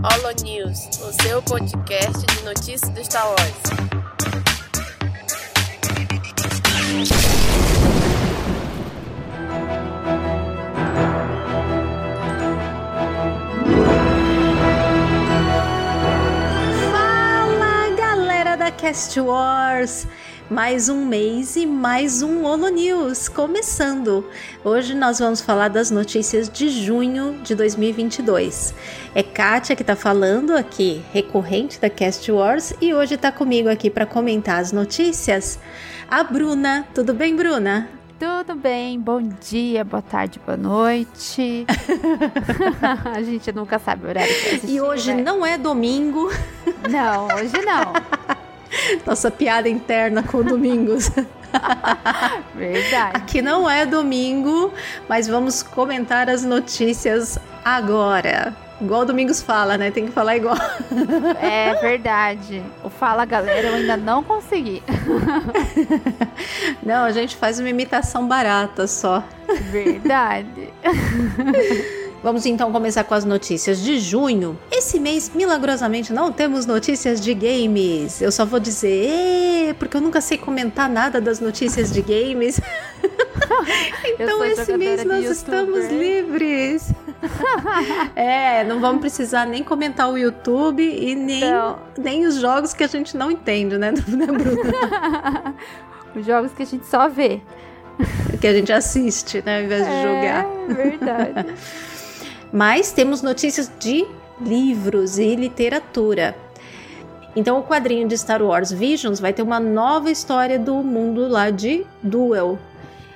Holo News, o seu podcast de notícias do Star Wars. Fala galera da Cast Wars! Mais um mês e mais um Holo News começando. Hoje nós vamos falar das notícias de junho de 2022. É Kátia que tá falando aqui, recorrente da Cast Wars, e hoje tá comigo aqui para comentar as notícias a Bruna. Tudo bem, Bruna? Tudo bem, bom dia, boa tarde, boa noite. a gente nunca sabe o horário que assistir, E hoje né? não é domingo. Não, hoje não. Nossa piada interna com domingos. Verdade. Aqui não é domingo, mas vamos comentar as notícias agora. Igual o Domingos fala, né? Tem que falar igual. É verdade. O Fala Galera eu ainda não consegui. Não, a gente faz uma imitação barata só. Verdade. Vamos então começar com as notícias de junho. Esse mês, milagrosamente, não temos notícias de games. Eu só vou dizer, porque eu nunca sei comentar nada das notícias de games. então esse mês nós youtuber. estamos livres. é, não vamos precisar nem comentar o YouTube e nem, Não. nem os jogos que a gente não entende, né, né Bruna? Os jogos que a gente só vê. que a gente assiste, né, ao invés de jogar. É verdade. Mas temos notícias de livros e literatura. Então, o quadrinho de Star Wars Visions vai ter uma nova história do mundo lá de Duel.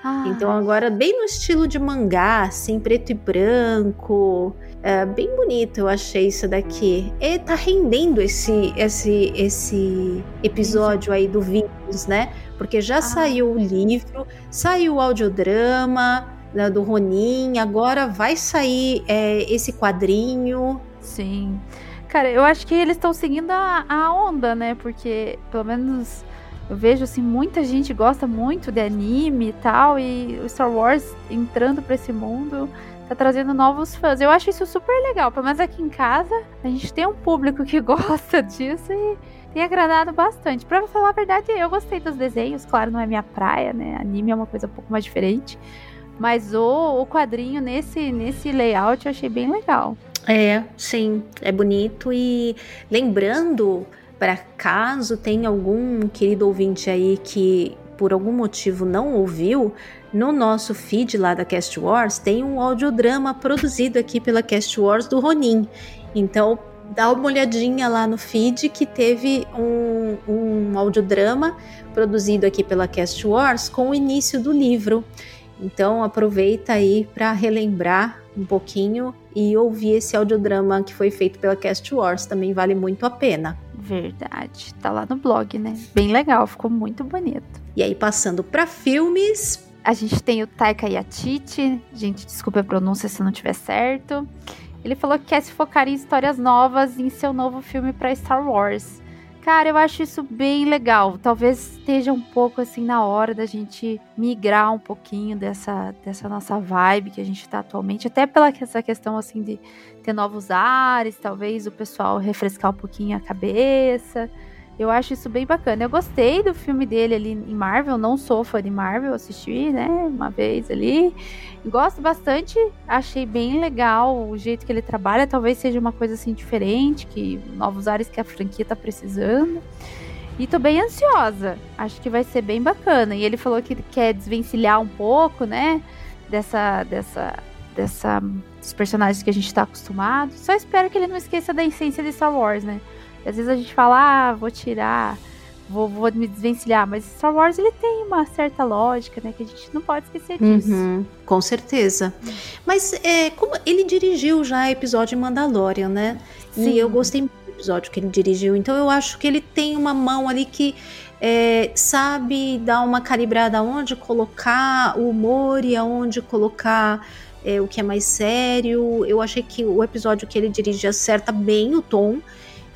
Ah, Então, agora, bem no estilo de mangá, assim, preto e branco. É, bem bonito, eu achei isso daqui. E tá rendendo esse, esse, esse episódio aí do Visions, né? Porque já saiu o livro, saiu o audiodrama né, do Ronin, agora vai sair é, esse quadrinho. Sim. Cara, eu acho que eles estão seguindo a, a onda, né? Porque, pelo menos, eu vejo, assim, muita gente gosta muito de anime e tal. E o Star Wars entrando pra esse mundo tá trazendo novos fãs. Eu acho isso super legal. Pelo menos aqui em casa, a gente tem um público que gosta disso e tem agradado bastante. Pra falar a verdade, eu gostei dos desenhos. Claro, não é minha praia, né? Anime é uma coisa um pouco mais diferente. Mas o, o quadrinho nesse, nesse layout eu achei bem legal. É, sim, é bonito. E lembrando, para caso tenha algum querido ouvinte aí que por algum motivo não ouviu, no nosso feed lá da Cast Wars tem um audiodrama produzido aqui pela Cast Wars do Ronin. Então dá uma olhadinha lá no feed que teve um, um audiodrama produzido aqui pela Cast Wars com o início do livro. Então aproveita aí para relembrar um pouquinho e ouvir esse audiodrama que foi feito pela Cast Wars, também vale muito a pena. Verdade. Tá lá no blog, né? Bem legal, ficou muito bonito. E aí passando para filmes, A gente tem o Taika Yatiti. Gente, desculpa a pronúncia se não tiver certo. Ele falou que quer se focar em histórias novas em seu novo filme para Star Wars. Cara, eu acho isso bem legal. Talvez esteja um pouco assim na hora da gente migrar um pouquinho dessa, dessa nossa vibe que a gente tá atualmente, até pela essa questão assim de ter novos ares, talvez o pessoal refrescar um pouquinho a cabeça. Eu acho isso bem bacana. Eu gostei do filme dele ali em Marvel, não sou fã de Marvel, assisti, né, uma vez ali. Gosto bastante, achei bem legal o jeito que ele trabalha, talvez seja uma coisa assim diferente, que novos ares que a franquia tá precisando. E tô bem ansiosa. Acho que vai ser bem bacana. E ele falou que quer desvencilhar um pouco, né, dessa dessa dessa dos personagens que a gente tá acostumado. Só espero que ele não esqueça da essência de Star Wars, né? E às vezes a gente fala, ah, vou tirar, vou, vou me desvencilhar, mas Star Wars ele tem uma certa lógica, né? Que a gente não pode esquecer disso. Uhum, com certeza. Mas é, como ele dirigiu já episódio em Mandalorian, né? Sim. E eu gostei muito do episódio que ele dirigiu. Então eu acho que ele tem uma mão ali que é, sabe dar uma calibrada aonde colocar o humor e aonde colocar é, o que é mais sério. Eu achei que o episódio que ele dirige acerta bem o tom.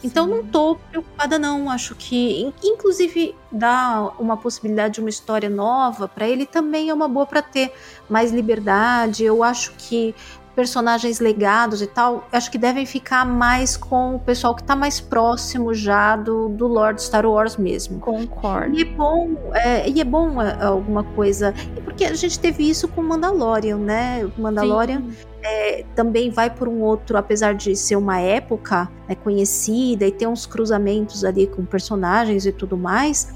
Então não tô preocupada não, acho que in- inclusive dar uma possibilidade de uma história nova para ele também é uma boa para ter mais liberdade. Eu acho que personagens legados e tal, acho que devem ficar mais com o pessoal que tá mais próximo já do, do Lord Star Wars mesmo. Concordo. E é bom, é, e é bom é, alguma coisa. Porque a gente teve isso com Mandalorian, né? Mandalorian. É, também vai por um outro, apesar de ser uma época né, conhecida e ter uns cruzamentos ali com personagens e tudo mais,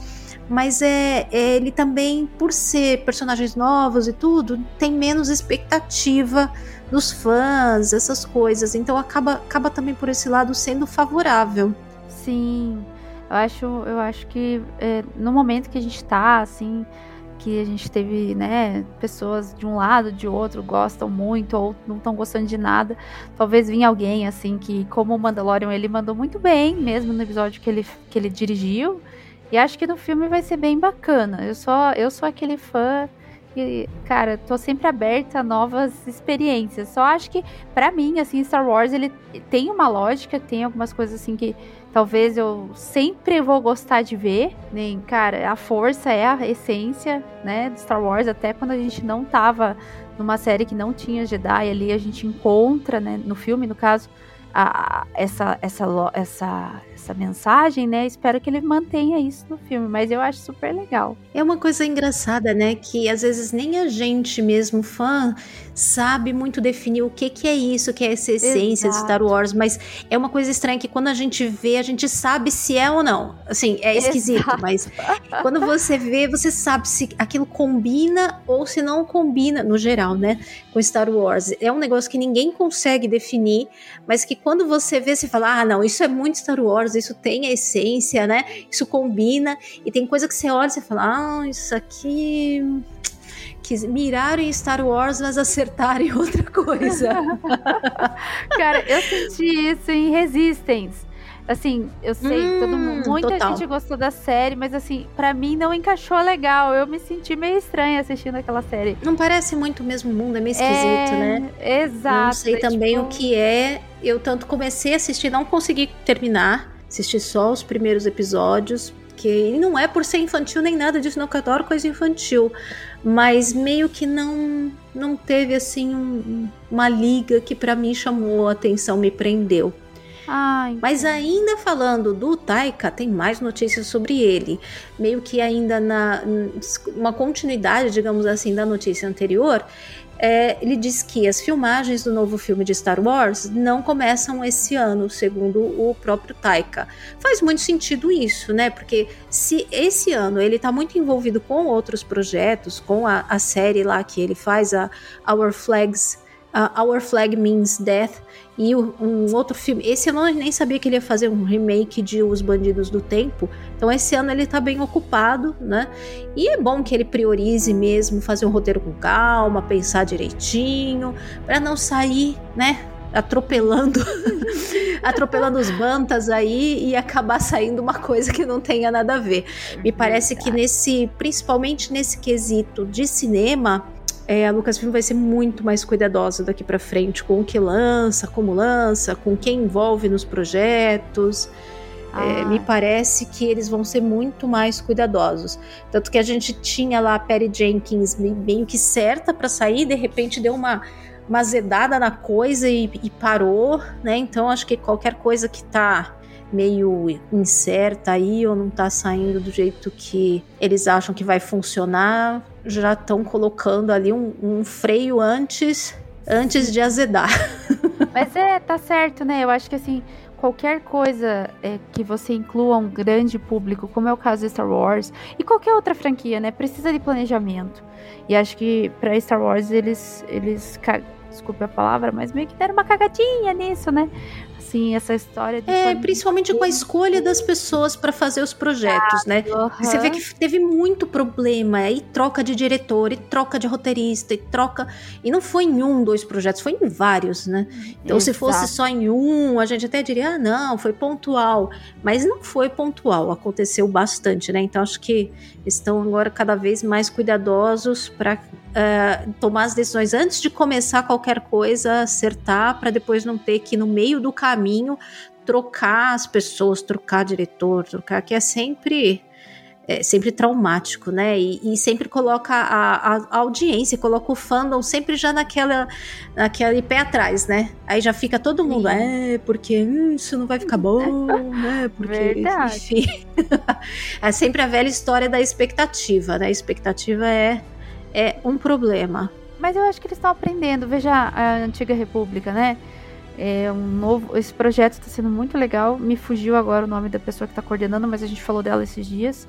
mas é, é, ele também, por ser personagens novos e tudo, tem menos expectativa dos fãs, essas coisas. Então acaba, acaba também por esse lado sendo favorável. Sim, eu acho, eu acho que é, no momento que a gente tá, assim, que a gente teve, né, pessoas de um lado, de outro, gostam muito ou não estão gostando de nada. Talvez vinha alguém, assim, que, como o Mandalorian, ele mandou muito bem, mesmo no episódio que ele, que ele dirigiu. E acho que no filme vai ser bem bacana. Eu sou, eu sou aquele fã que, cara, tô sempre aberta a novas experiências. Só acho que, para mim, assim, Star Wars, ele tem uma lógica, tem algumas coisas assim que talvez eu sempre vou gostar de ver. Nem, né? cara, a força é a essência, né, de Star Wars, até quando a gente não tava numa série que não tinha Jedi ali, a gente encontra, né, no filme, no caso, a, essa, essa, essa, essa mensagem, né? Espero que ele mantenha isso no filme, mas eu acho super legal. É uma coisa engraçada, né? Que às vezes nem a gente mesmo, fã, sabe muito definir o que, que é isso, que é essa essência Exato. de Star Wars, mas é uma coisa estranha que quando a gente vê, a gente sabe se é ou não. Assim, é esquisito, Exato. mas quando você vê, você sabe se aquilo combina ou se não combina, no geral, né? Com Star Wars. É um negócio que ninguém consegue definir, mas que quando você vê, você fala: ah, não, isso é muito Star Wars, isso tem a essência, né? Isso combina. E tem coisa que você olha e você fala: ah, isso aqui. Que miraram em Star Wars, mas acertaram em outra coisa. Cara, eu senti isso em Resistance. Assim, eu sei, hum, todo mundo, muita total. gente gostou da série, mas assim, para mim não encaixou legal. Eu me senti meio estranha assistindo aquela série. Não parece muito o mesmo mundo, é meio esquisito, é, né? Exato. Não sei também tipo... o que é. Eu tanto comecei a assistir, não consegui terminar. Assisti só os primeiros episódios, que não é por ser infantil nem nada disso, não que eu adoro coisa infantil, mas meio que não não teve assim um, uma liga que para mim chamou a atenção, me prendeu. Ai, Mas ainda falando do Taika, tem mais notícias sobre ele. Meio que ainda na uma continuidade, digamos assim, da notícia anterior, é, ele diz que as filmagens do novo filme de Star Wars não começam esse ano, segundo o próprio Taika. Faz muito sentido isso, né? Porque se esse ano ele está muito envolvido com outros projetos, com a, a série lá que ele faz, a Our Flags, uh, Our Flag Means Death, e um outro filme. Esse ano eu nem sabia que ele ia fazer um remake de Os Bandidos do Tempo. Então esse ano ele tá bem ocupado, né? E é bom que ele priorize mesmo, fazer um roteiro com calma, pensar direitinho, para não sair, né? Atropelando atropelando os bantas aí e acabar saindo uma coisa que não tenha nada a ver. Me parece que nesse, principalmente nesse quesito de cinema, é, a Lucasfilm vai ser muito mais cuidadosa daqui para frente com o que lança, como lança, com quem envolve nos projetos. É, ah. É, me parece que eles vão ser muito mais cuidadosos. Tanto que a gente tinha lá a Perry Jenkins meio que certa para sair, de repente deu uma, uma zedada na coisa e, e, parou, né? Então acho que qualquer coisa que tá meio incerta aí ou não tá saindo do jeito que eles acham que vai funcionar, já estão colocando ali um, um, freio antes antes de azedar. Mas é, tá certo, né? Eu acho que assim, qualquer coisa é, que você inclua um grande público, como é o caso de Star Wars, e qualquer outra franquia, né? Precisa de planejamento. E acho que para Star Wars eles, eles desculpe a palavra, mas meio que deram uma cagadinha nisso, né? Assim, essa história de. É, principalmente com a escolha das pessoas para fazer os projetos, ah, né? Você vê que teve muito problema, aí troca de diretor, e troca de roteirista, e troca. E não foi em um, dois projetos, foi em vários, né? Então, Exato. se fosse só em um, a gente até diria, ah, não, foi pontual. Mas não foi pontual, aconteceu bastante, né? Então, acho que estão agora cada vez mais cuidadosos para uh, tomar as decisões antes de começar qualquer coisa, acertar, para depois não ter que, no meio do caminho, trocar as pessoas, trocar diretor, trocar, que é sempre é sempre traumático, né? E, e sempre coloca a, a, a, audiência, coloca o fandom sempre já naquela, naquele pé atrás, né? Aí já fica todo mundo, Sim. é, porque hum, isso não vai ficar bom, né? Porque, Verdade. enfim. é sempre a velha história da expectativa, né? A expectativa é, é um problema. Mas eu acho que eles estão aprendendo. Veja a antiga República, né? É um novo. Esse projeto está sendo muito legal. Me fugiu agora o nome da pessoa que está coordenando, mas a gente falou dela esses dias.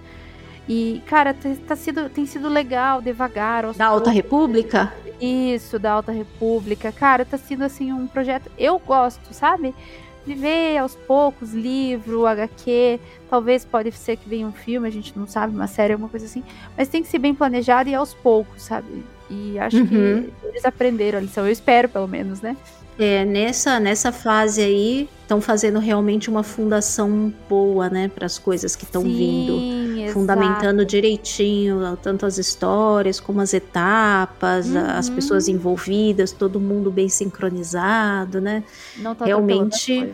E, cara, tá sido, tem sido legal, devagar. Da Alta República? Isso, da Alta República. Cara, tá sendo assim um projeto. Eu gosto, sabe? De ver aos poucos, livro, HQ. Talvez pode ser que venha um filme, a gente não sabe, uma série, alguma coisa assim. Mas tem que ser bem planejado e aos poucos, sabe? E acho uhum. que eles aprenderam a lição. Eu espero, pelo menos, né? É, nessa, nessa fase aí, estão fazendo realmente uma fundação boa, né, para as coisas que estão vindo. Exato. Fundamentando direitinho, tanto as histórias como as etapas, uhum. as pessoas envolvidas, todo mundo bem sincronizado, né? Não tá realmente.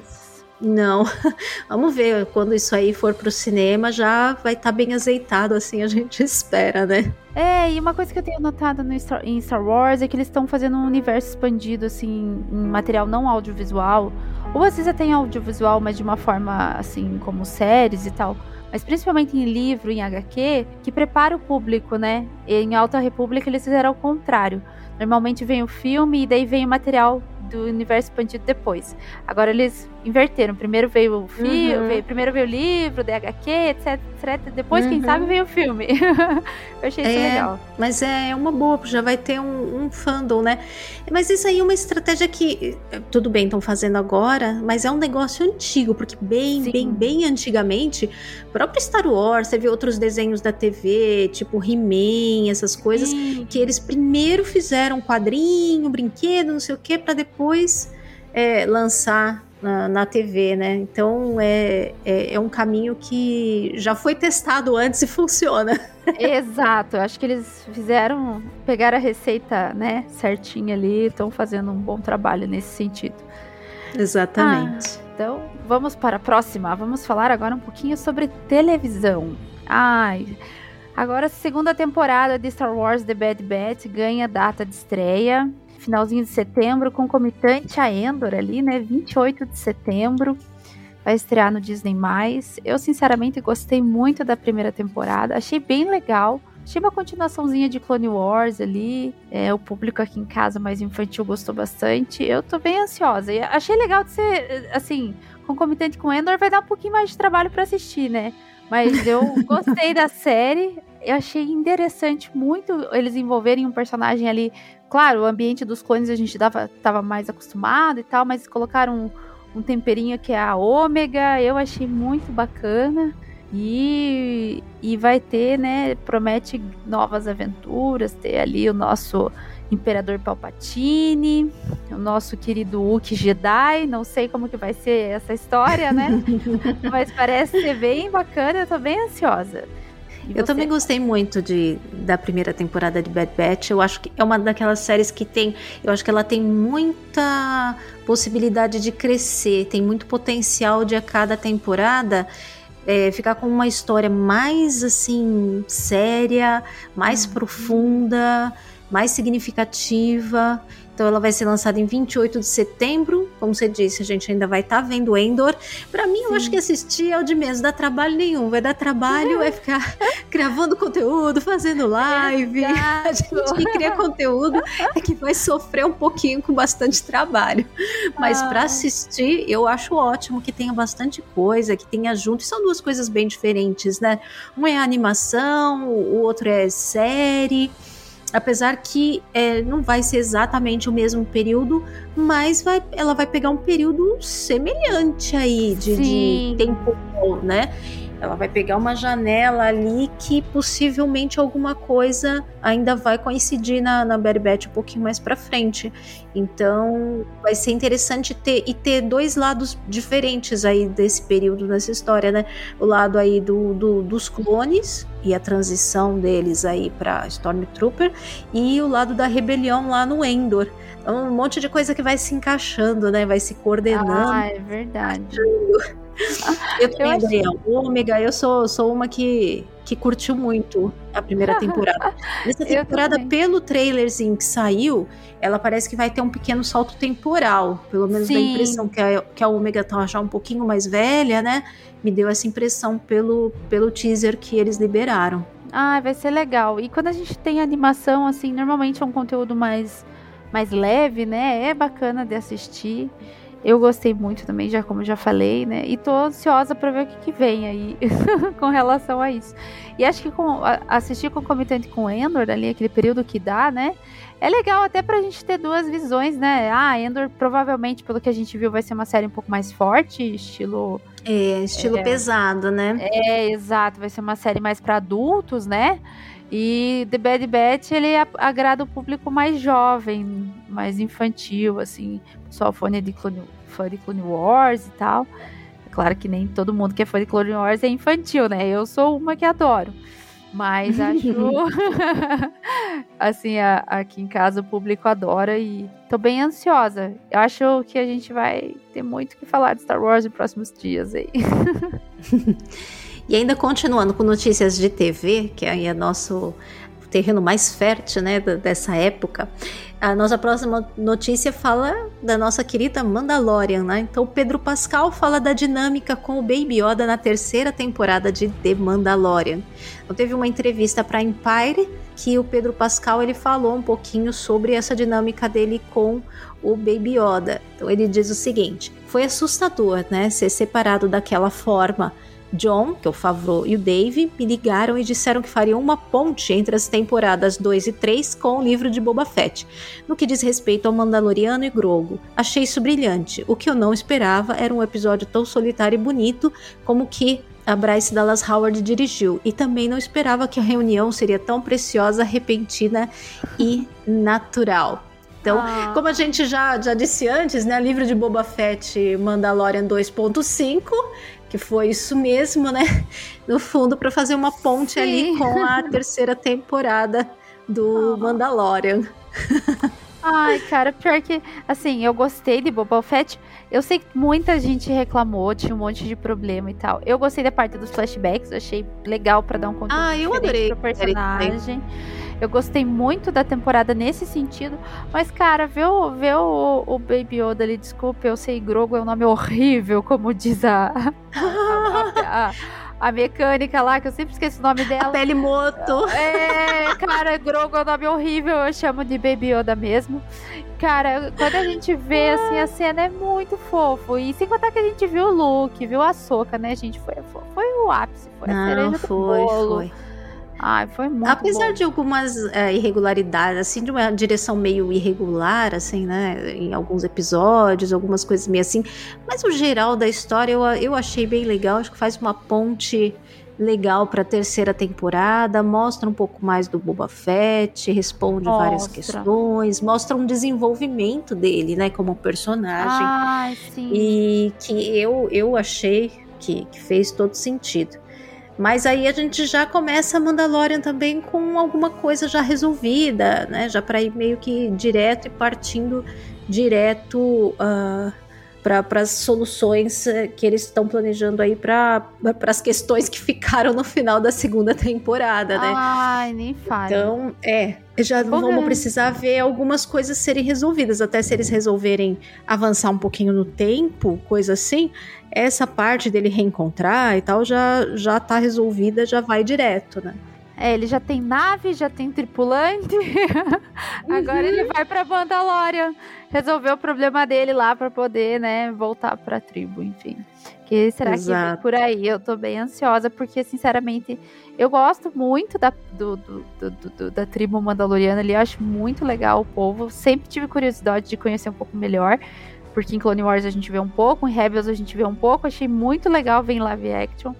Não, vamos ver quando isso aí for pro cinema já vai estar tá bem azeitado, assim a gente espera, né? É, e uma coisa que eu tenho notado no Star, em Star Wars é que eles estão fazendo um universo expandido, assim, em material não audiovisual. Ou às vezes até em audiovisual, mas de uma forma, assim, como séries e tal. Mas principalmente em livro, em HQ, que prepara o público, né? E em Alta República eles fizeram o contrário. Normalmente vem o filme e daí vem o material do universo expandido depois. Agora eles inverteram. Primeiro veio o filme, uhum. veio, primeiro veio o livro, DHQ, etc, etc. Depois, uhum. quem sabe, veio o filme. Eu achei isso é, legal. Mas é uma boa, já vai ter um, um fandom, né? Mas isso aí é uma estratégia que, tudo bem, estão fazendo agora, mas é um negócio antigo, porque bem, Sim. bem, bem antigamente, próprio Star Wars, teve outros desenhos da TV, tipo He-Man, essas coisas, Sim. que eles primeiro fizeram quadrinho, brinquedo, não sei o que, para depois é, lançar na, na, TV, né? Então é, é, é, um caminho que já foi testado antes e funciona. Exato, acho que eles fizeram, pegaram a receita, né, certinha ali, estão fazendo um bom trabalho nesse sentido. Exatamente. Ah, então vamos para a próxima. Vamos falar agora um pouquinho sobre televisão. Ai. Agora, a segunda temporada de Star Wars The Bad Batch ganha data de estreia finalzinho de setembro, concomitante a Endor ali, né? 28 de setembro. Vai estrear no Disney+. Eu, sinceramente, gostei muito da primeira temporada. Achei bem legal. Achei uma continuaçãozinha de Clone Wars ali. É, o público aqui em casa mais infantil gostou bastante. Eu tô bem ansiosa. E achei legal de ser, assim, concomitante com Endor. Vai dar um pouquinho mais de trabalho para assistir, né? Mas eu gostei da série. Eu achei interessante muito eles envolverem um personagem ali Claro, o ambiente dos clones a gente dava, tava mais acostumado e tal, mas colocaram um, um temperinho que é a ômega, eu achei muito bacana. E, e vai ter, né? Promete novas aventuras, ter ali o nosso Imperador Palpatine, o nosso querido Uki Jedi. Não sei como que vai ser essa história, né? Mas parece ser bem bacana, eu tô bem ansiosa eu também gostei muito de, da primeira temporada de Bad Batch. Eu acho que é uma daquelas séries que tem. Eu acho que ela tem muita possibilidade de crescer, tem muito potencial de a cada temporada. É, ficar com uma história mais assim séria, mais uhum. profunda, mais significativa. Então ela vai ser lançada em 28 de setembro. Como você disse, a gente ainda vai estar tá vendo Endor. Para mim, Sim. eu acho que assistir é o de menos, dá trabalho nenhum. Vai dar trabalho, é ficar gravando conteúdo, fazendo live. Exato. A gente que cria conteúdo é que vai sofrer um pouquinho com bastante trabalho. Mas ah. para assistir, eu acho ótimo que tenha bastante coisa, que tenha junto. E são duas coisas bem diferentes, né? Um é animação, o outro é série apesar que é, não vai ser exatamente o mesmo período, mas vai, ela vai pegar um período semelhante aí de, de tempo, né? Ela vai pegar uma janela ali que possivelmente alguma coisa ainda vai coincidir na, na Batch um pouquinho mais para frente. Então vai ser interessante ter e ter dois lados diferentes aí desse período nessa história, né? O lado aí do, do dos clones e a transição deles aí para Stormtrooper e o lado da rebelião lá no Endor. Então, um monte de coisa que vai se encaixando, né? Vai se coordenando. Ah, é verdade. eu também, eu Gabriel. Ômega, eu sou, sou uma que, que curtiu muito a primeira temporada. Essa temporada, pelo trailerzinho que saiu, ela parece que vai ter um pequeno salto temporal. Pelo menos Sim. dá a impressão que a, que a Ômega tá já um pouquinho mais velha, né? Me deu essa impressão pelo, pelo teaser que eles liberaram. Ah, vai ser legal. E quando a gente tem animação, assim, normalmente é um conteúdo mais, mais leve, né? É bacana de assistir. Eu gostei muito também, já como já falei, né? E tô ansiosa para ver o que, que vem aí com relação a isso. E acho que com, assistir concomitante com Endor, ali, aquele período que dá, né? É legal até pra gente ter duas visões, né? Ah, Endor provavelmente, pelo que a gente viu, vai ser uma série um pouco mais forte, estilo. É, estilo é, pesado, né? É, exato. Vai ser uma série mais para adultos, né? E The Bad Batch, ele agrada o público mais jovem, mais infantil, assim. Pessoal fã de Clone, fã de Clone Wars e tal. É claro que nem todo mundo que é fã de Clone Wars é infantil, né? Eu sou uma que adoro. Mas acho. assim, a, aqui em casa o público adora e tô bem ansiosa. Eu acho que a gente vai ter muito que falar de Star Wars nos próximos dias aí. E ainda continuando com notícias de TV, que aí é nosso terreno mais fértil, né, dessa época. A nossa próxima notícia fala da nossa querida Mandalorian, né? Então Pedro Pascal fala da dinâmica com o Baby Yoda na terceira temporada de The Mandalorian. Então teve uma entrevista para Empire que o Pedro Pascal ele falou um pouquinho sobre essa dinâmica dele com o Baby Yoda. Então ele diz o seguinte: foi assustador, né, ser separado daquela forma John, que é o Favreau, e o Dave me ligaram e disseram que fariam uma ponte entre as temporadas 2 e 3 com o livro de Boba Fett. No que diz respeito ao Mandaloriano e Grogu, achei isso brilhante. O que eu não esperava era um episódio tão solitário e bonito como que a Bryce Dallas Howard dirigiu, e também não esperava que a reunião seria tão preciosa, repentina e natural. Então, ah. como a gente já, já disse antes, né, livro de Boba Fett Mandalorian 2.5 que foi isso mesmo, né? No fundo, para fazer uma ponte Sim. ali com a terceira temporada do oh. Mandalorian. Ai, cara, pior que, assim, eu gostei de Boba Fett. Eu sei que muita gente reclamou, tinha um monte de problema e tal. Eu gostei da parte dos flashbacks, achei legal para dar um conteúdo ah, eu adorei. pro personagem. Eu gostei muito da temporada nesse sentido. Mas, cara, ver o, ver o, o Baby Yoda ali, desculpa, eu sei, Grogo é um nome horrível, como diz a, a, a, a mecânica lá, que eu sempre esqueço o nome dela. A Pele Moto. É, cara, Grogo é um nome horrível, eu chamo de Baby Yoda mesmo. Cara, quando a gente vê, assim, a cena é muito fofo. E sem contar que a gente viu o Luke, viu a Soca, né, gente? Foi, foi, foi o ápice, foi Não, a cereja foi, do bolo. Foi. Ai, foi muito Apesar bom. de algumas é, irregularidades, assim, de uma direção meio irregular, assim, né? Em alguns episódios, algumas coisas meio assim. Mas o geral da história eu, eu achei bem legal. Acho que faz uma ponte legal para a terceira temporada, mostra um pouco mais do Boba Fett, responde mostra. várias questões, mostra um desenvolvimento dele, né, como personagem. Ai, sim. E que eu, eu achei que, que fez todo sentido. Mas aí a gente já começa a Mandalorian também com alguma coisa já resolvida, né? Já para ir meio que direto e partindo direto uh, para as soluções eh, que eles estão planejando aí para as questões que ficaram no final da segunda temporada, né? Ai, nem fale. Então, é, já Porra. vamos precisar ver algumas coisas serem resolvidas, até se eles resolverem avançar um pouquinho no tempo, coisa assim, essa parte dele reencontrar e tal já já tá resolvida, já vai direto, né? É, ele já tem nave, já tem tripulante. Agora uhum. ele vai para Mandalorian resolver o problema dele lá para poder, né, voltar para a tribo, enfim. Que será Exato. que por aí? Eu tô bem ansiosa porque sinceramente eu gosto muito da, do, do, do, da tribo mandaloriana ali, eu acho muito legal o povo. Sempre tive curiosidade de conhecer um pouco melhor, porque em Clone Wars a gente vê um pouco, em Rebels a gente vê um pouco, achei muito legal ver em live action.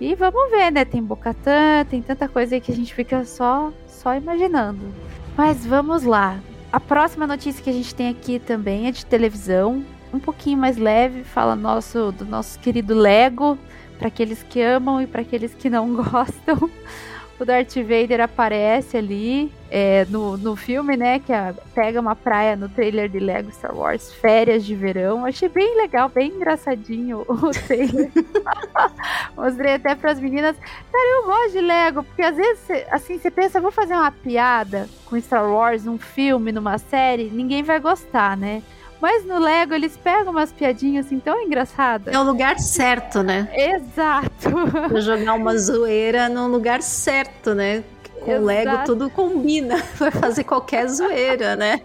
E vamos ver, né? Tem Bocatã, tem tanta coisa aí que a gente fica só, só imaginando. Mas vamos lá. A próxima notícia que a gente tem aqui também é de televisão, um pouquinho mais leve, fala nosso do nosso querido Lego, para aqueles que amam e para aqueles que não gostam. o Darth Vader aparece ali é, no, no filme, né? Que a, pega uma praia no trailer de Lego Star Wars, Férias de Verão. Achei bem legal, bem engraçadinho o trailer. Mostrei até para as meninas. Cara, eu gosto de Lego, porque às vezes, assim, você pensa, vou fazer uma piada com Star Wars, num filme, numa série, ninguém vai gostar, né? Mas no Lego eles pegam umas piadinhas assim tão engraçadas. É o lugar certo, né? Exato. Pra jogar uma zoeira no lugar certo, né? Com o Lego tudo combina pra fazer qualquer zoeira, né?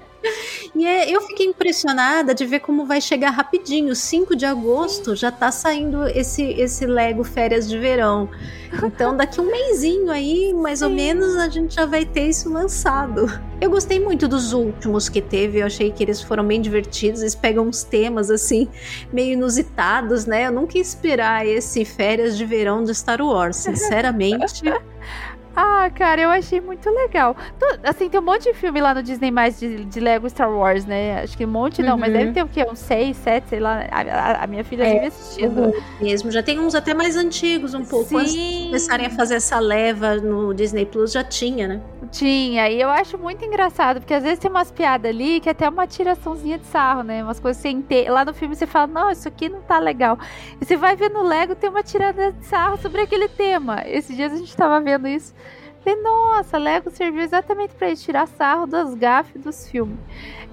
E é, eu fiquei impressionada de ver como vai chegar rapidinho. 5 de agosto já tá saindo esse, esse Lego Férias de Verão. Então, daqui um mêsinho aí, mais Sim. ou menos, a gente já vai ter isso lançado. Eu gostei muito dos últimos que teve, eu achei que eles foram bem divertidos. Eles pegam uns temas assim, meio inusitados, né? Eu nunca ia esperar esse Férias de Verão de Star Wars, sinceramente. Ah, cara, eu achei muito legal. Assim, tem um monte de filme lá no Disney mais de, de Lego Star Wars, né? Acho que um monte não, uhum. mas deve uhum. ter o quê? Uns seis, sete, sei lá. A, a, a minha filha é, vive assistindo. Mesmo, já tem uns até mais antigos, um pouco. Sim. Antes de começarem a fazer essa leva no Disney Plus, já tinha, né? Tinha, e eu acho muito engraçado, porque às vezes tem umas piadas ali que é até uma tiraçãozinha de sarro, né? Umas coisas sem ter. Lá no filme você fala, não, isso aqui não tá legal. E você vai ver no Lego, tem uma tirada de sarro sobre aquele tema. Esses dias a gente tava vendo isso. Falei, nossa, Lego serviu exatamente para tirar sarro das gafes dos filmes.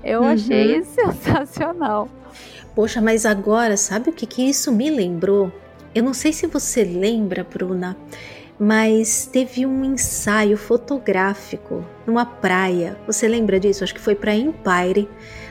Eu uhum. achei sensacional. Poxa, mas agora, sabe o que, que isso me lembrou? Eu não sei se você lembra, Bruna, mas teve um ensaio fotográfico numa praia. Você lembra disso? Acho que foi para Empire,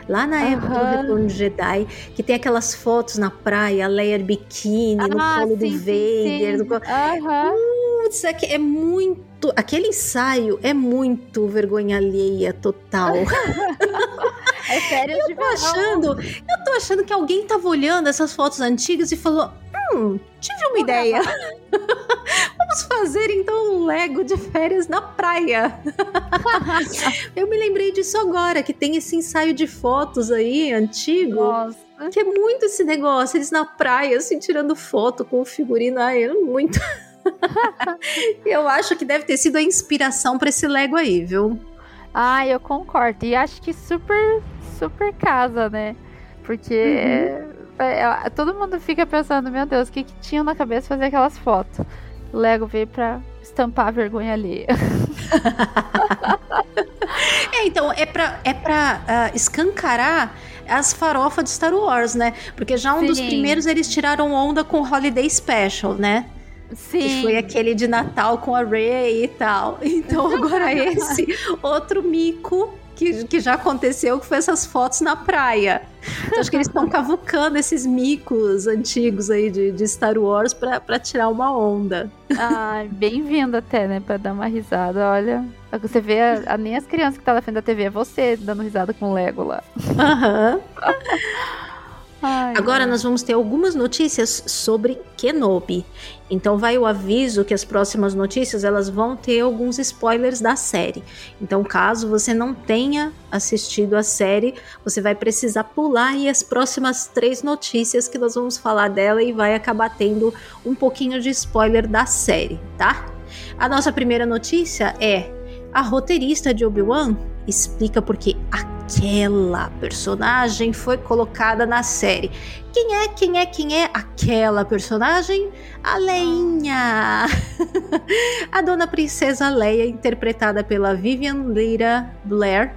lá na uhum. época do Retorno de Jedi, que tem aquelas fotos na praia, a Leia biquíni, ah, no colo sim, do Vader. Sim, sim. No... Uhum. Putz, é, é muito. Aquele ensaio é muito vergonha alheia total. é sério, eu tô achando, eu tô achando que alguém tava olhando essas fotos antigas e falou: Hum, tive uma ideia. Vamos fazer então um Lego de férias na praia. eu me lembrei disso agora, que tem esse ensaio de fotos aí, antigo. Nossa. Que é muito esse negócio, eles na praia, assim, tirando foto com o figurino. Ai, é muito. eu acho que deve ter sido a inspiração para esse Lego aí, viu? Ah, eu concordo. E acho que super, super casa, né? Porque uhum. É, é, todo mundo fica pensando, meu Deus, o que, que tinha na cabeça fazer aquelas fotos? Lego veio pra estampar a vergonha ali. é, então, é pra, é pra uh, escancarar as farofas de Star Wars, né? Porque já um Sim. dos primeiros eles tiraram onda com Holiday Special, né? Sim. Que foi aquele de Natal com a Ray e tal. Então agora esse outro mico que, que já aconteceu, que foi essas fotos na praia. Então, acho que eles estão cavucando esses micos antigos aí de, de Star Wars para tirar uma onda. Ah, bem-vindo até, né? Pra dar uma risada. Olha, você vê a, a, nem as crianças que estão tá na frente da TV, é você dando risada com o Lego lá. Aham. Uhum. Ai, Agora nós vamos ter algumas notícias sobre Kenobi. Então vai o aviso que as próximas notícias elas vão ter alguns spoilers da série. Então caso você não tenha assistido a série, você vai precisar pular aí as próximas três notícias que nós vamos falar dela e vai acabar tendo um pouquinho de spoiler da série, tá? A nossa primeira notícia é a roteirista de Obi-Wan explica porque aquela personagem foi colocada na série. Quem é, quem é, quem é aquela personagem? A Leinha! a dona princesa Leia, interpretada pela Vivian Leira Blair.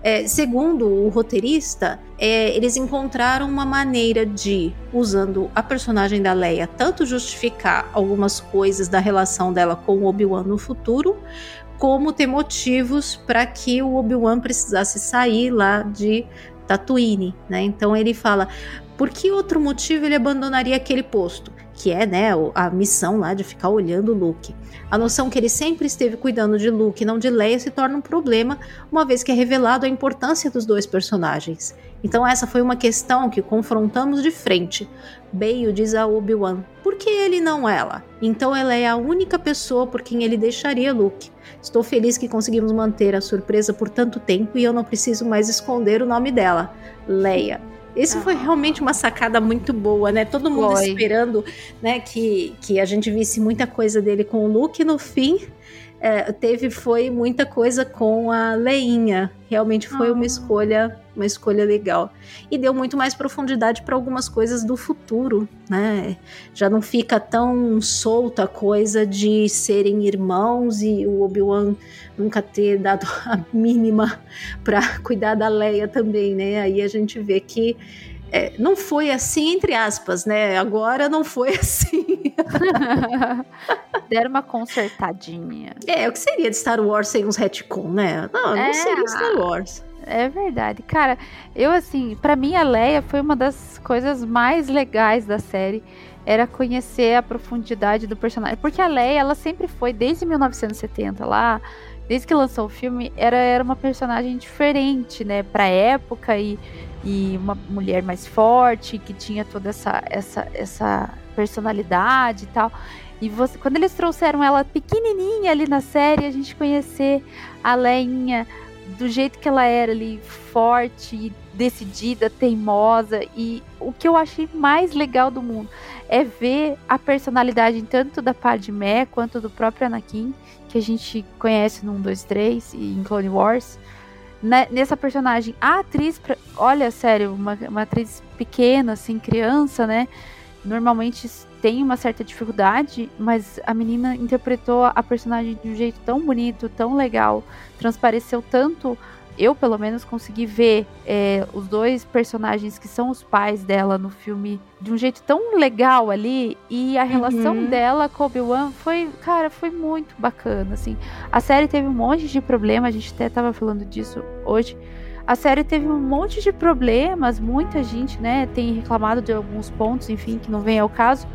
É, segundo o roteirista, é, eles encontraram uma maneira de, usando a personagem da Leia, tanto justificar algumas coisas da relação dela com Obi-Wan no futuro, como ter motivos para que o Obi-Wan precisasse sair lá de Tatooine, né? Então ele fala, por que outro motivo ele abandonaria aquele posto? Que é, né, a missão lá de ficar olhando o Luke. A noção que ele sempre esteve cuidando de Luke não de Leia se torna um problema, uma vez que é revelado a importância dos dois personagens. Então essa foi uma questão que confrontamos de frente. Bale diz a Obi-Wan, por que ele não ela? Então ela é a única pessoa por quem ele deixaria Luke. Estou feliz que conseguimos manter a surpresa por tanto tempo e eu não preciso mais esconder o nome dela, Leia. Isso ah. foi realmente uma sacada muito boa, né? Todo mundo foi. esperando, né, que, que a gente visse muita coisa dele com o Luke no fim é, teve foi muita coisa com a Leinha. Realmente foi uma ah. escolha, uma escolha legal. E deu muito mais profundidade para algumas coisas do futuro, né? Já não fica tão solta a coisa de serem irmãos e o Obi-Wan nunca ter dado a mínima para cuidar da Leia também, né? Aí a gente vê que é, não foi assim, entre aspas, né? Agora não foi assim. Deram uma consertadinha. É, o que seria de Star Wars sem uns retcon, né? Não, é, não seria Star Wars. É verdade. Cara, eu assim, para mim a Leia foi uma das coisas mais legais da série. Era conhecer a profundidade do personagem. Porque a Leia, ela sempre foi, desde 1970 lá, desde que lançou o filme, era, era uma personagem diferente, né, pra época e e uma mulher mais forte, que tinha toda essa, essa, essa personalidade e tal. E você, quando eles trouxeram ela pequenininha ali na série, a gente conhecer a Leinha do jeito que ela era ali, forte, decidida, teimosa. E o que eu achei mais legal do mundo é ver a personalidade tanto da Padmé quanto do próprio Anakin, que a gente conhece no 1, 2, 3 e em Clone Wars né, nessa personagem. A atriz, olha, sério, uma, uma atriz pequena, assim, criança, né? Normalmente tem uma certa dificuldade, mas a menina interpretou a personagem de um jeito tão bonito, tão legal, transpareceu tanto eu pelo menos consegui ver é, os dois personagens que são os pais dela no filme de um jeito tão legal ali e a relação uhum. dela com Obi-Wan foi, cara, foi muito bacana, assim. A série teve um monte de problema, a gente até tava falando disso hoje. A série teve um monte de problemas, muita gente, né, tem reclamado de alguns pontos, enfim, que não vem ao caso.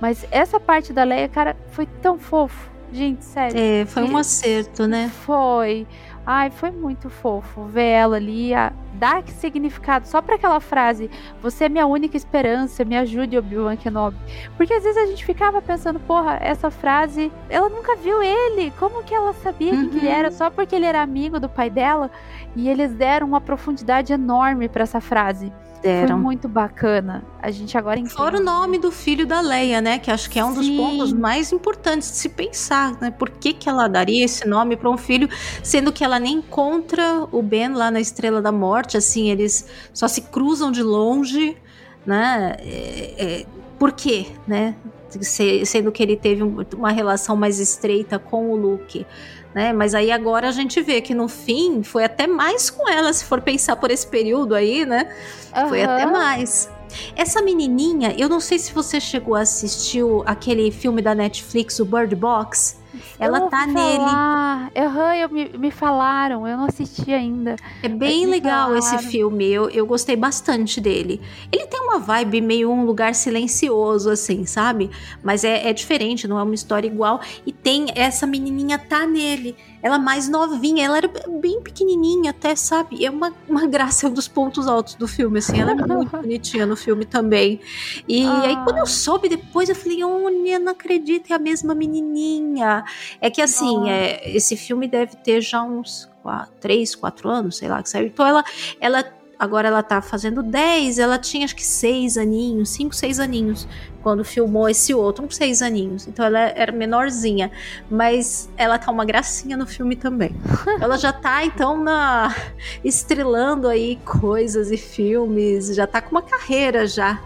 Mas essa parte da Leia, cara, foi tão fofo. Gente, sério. É, foi um acerto, né? Foi. Ai, foi muito fofo ver ela ali, a, dar significado só para aquela frase: Você é minha única esperança, me ajude, Obi-Wan Kenobi. Porque às vezes a gente ficava pensando: Porra, essa frase, ela nunca viu ele. Como que ela sabia uhum. que ele era só porque ele era amigo do pai dela? E eles deram uma profundidade enorme para essa frase deram. Foi muito bacana. A gente agora entende. Fora o nome do filho da Leia, né? Que acho que é um Sim. dos pontos mais importantes de se pensar, né? Por que, que ela daria esse nome para um filho, sendo que ela nem encontra o Ben lá na Estrela da Morte, assim, eles só se cruzam de longe, né? É, é, por quê, né? Sendo que ele teve uma relação mais estreita com o Luke né? Mas aí agora a gente vê que no fim foi até mais com ela, se for pensar por esse período aí, né? Uhum. Foi até mais. Essa menininha, eu não sei se você chegou a assistir aquele filme da Netflix, o Bird Box. Ela eu tá nele. Uhum, eu me, me falaram, eu não assisti ainda. É bem legal falaram. esse filme, eu, eu gostei bastante dele. Ele tem uma vibe meio um lugar silencioso, assim, sabe? Mas é, é diferente, não é uma história igual. E tem essa menininha tá nele. Ela mais novinha, ela era bem pequenininha até, sabe? É uma, uma graça, é um dos pontos altos do filme, assim. Ela é muito bonitinha no filme também. E ah. aí, quando eu soube depois, eu falei, olha, não acredito, é a mesma menininha. É que assim, é, esse filme deve ter já uns quatro, três, quatro anos, sei lá, que saiu. Então ela, ela agora ela tá fazendo 10, ela tinha acho que seis aninhos, cinco, seis aninhos, quando filmou esse outro, uns seis aninhos. Então ela era menorzinha, mas ela tá uma gracinha no filme também. ela já tá então na estrelando aí coisas e filmes, já tá com uma carreira já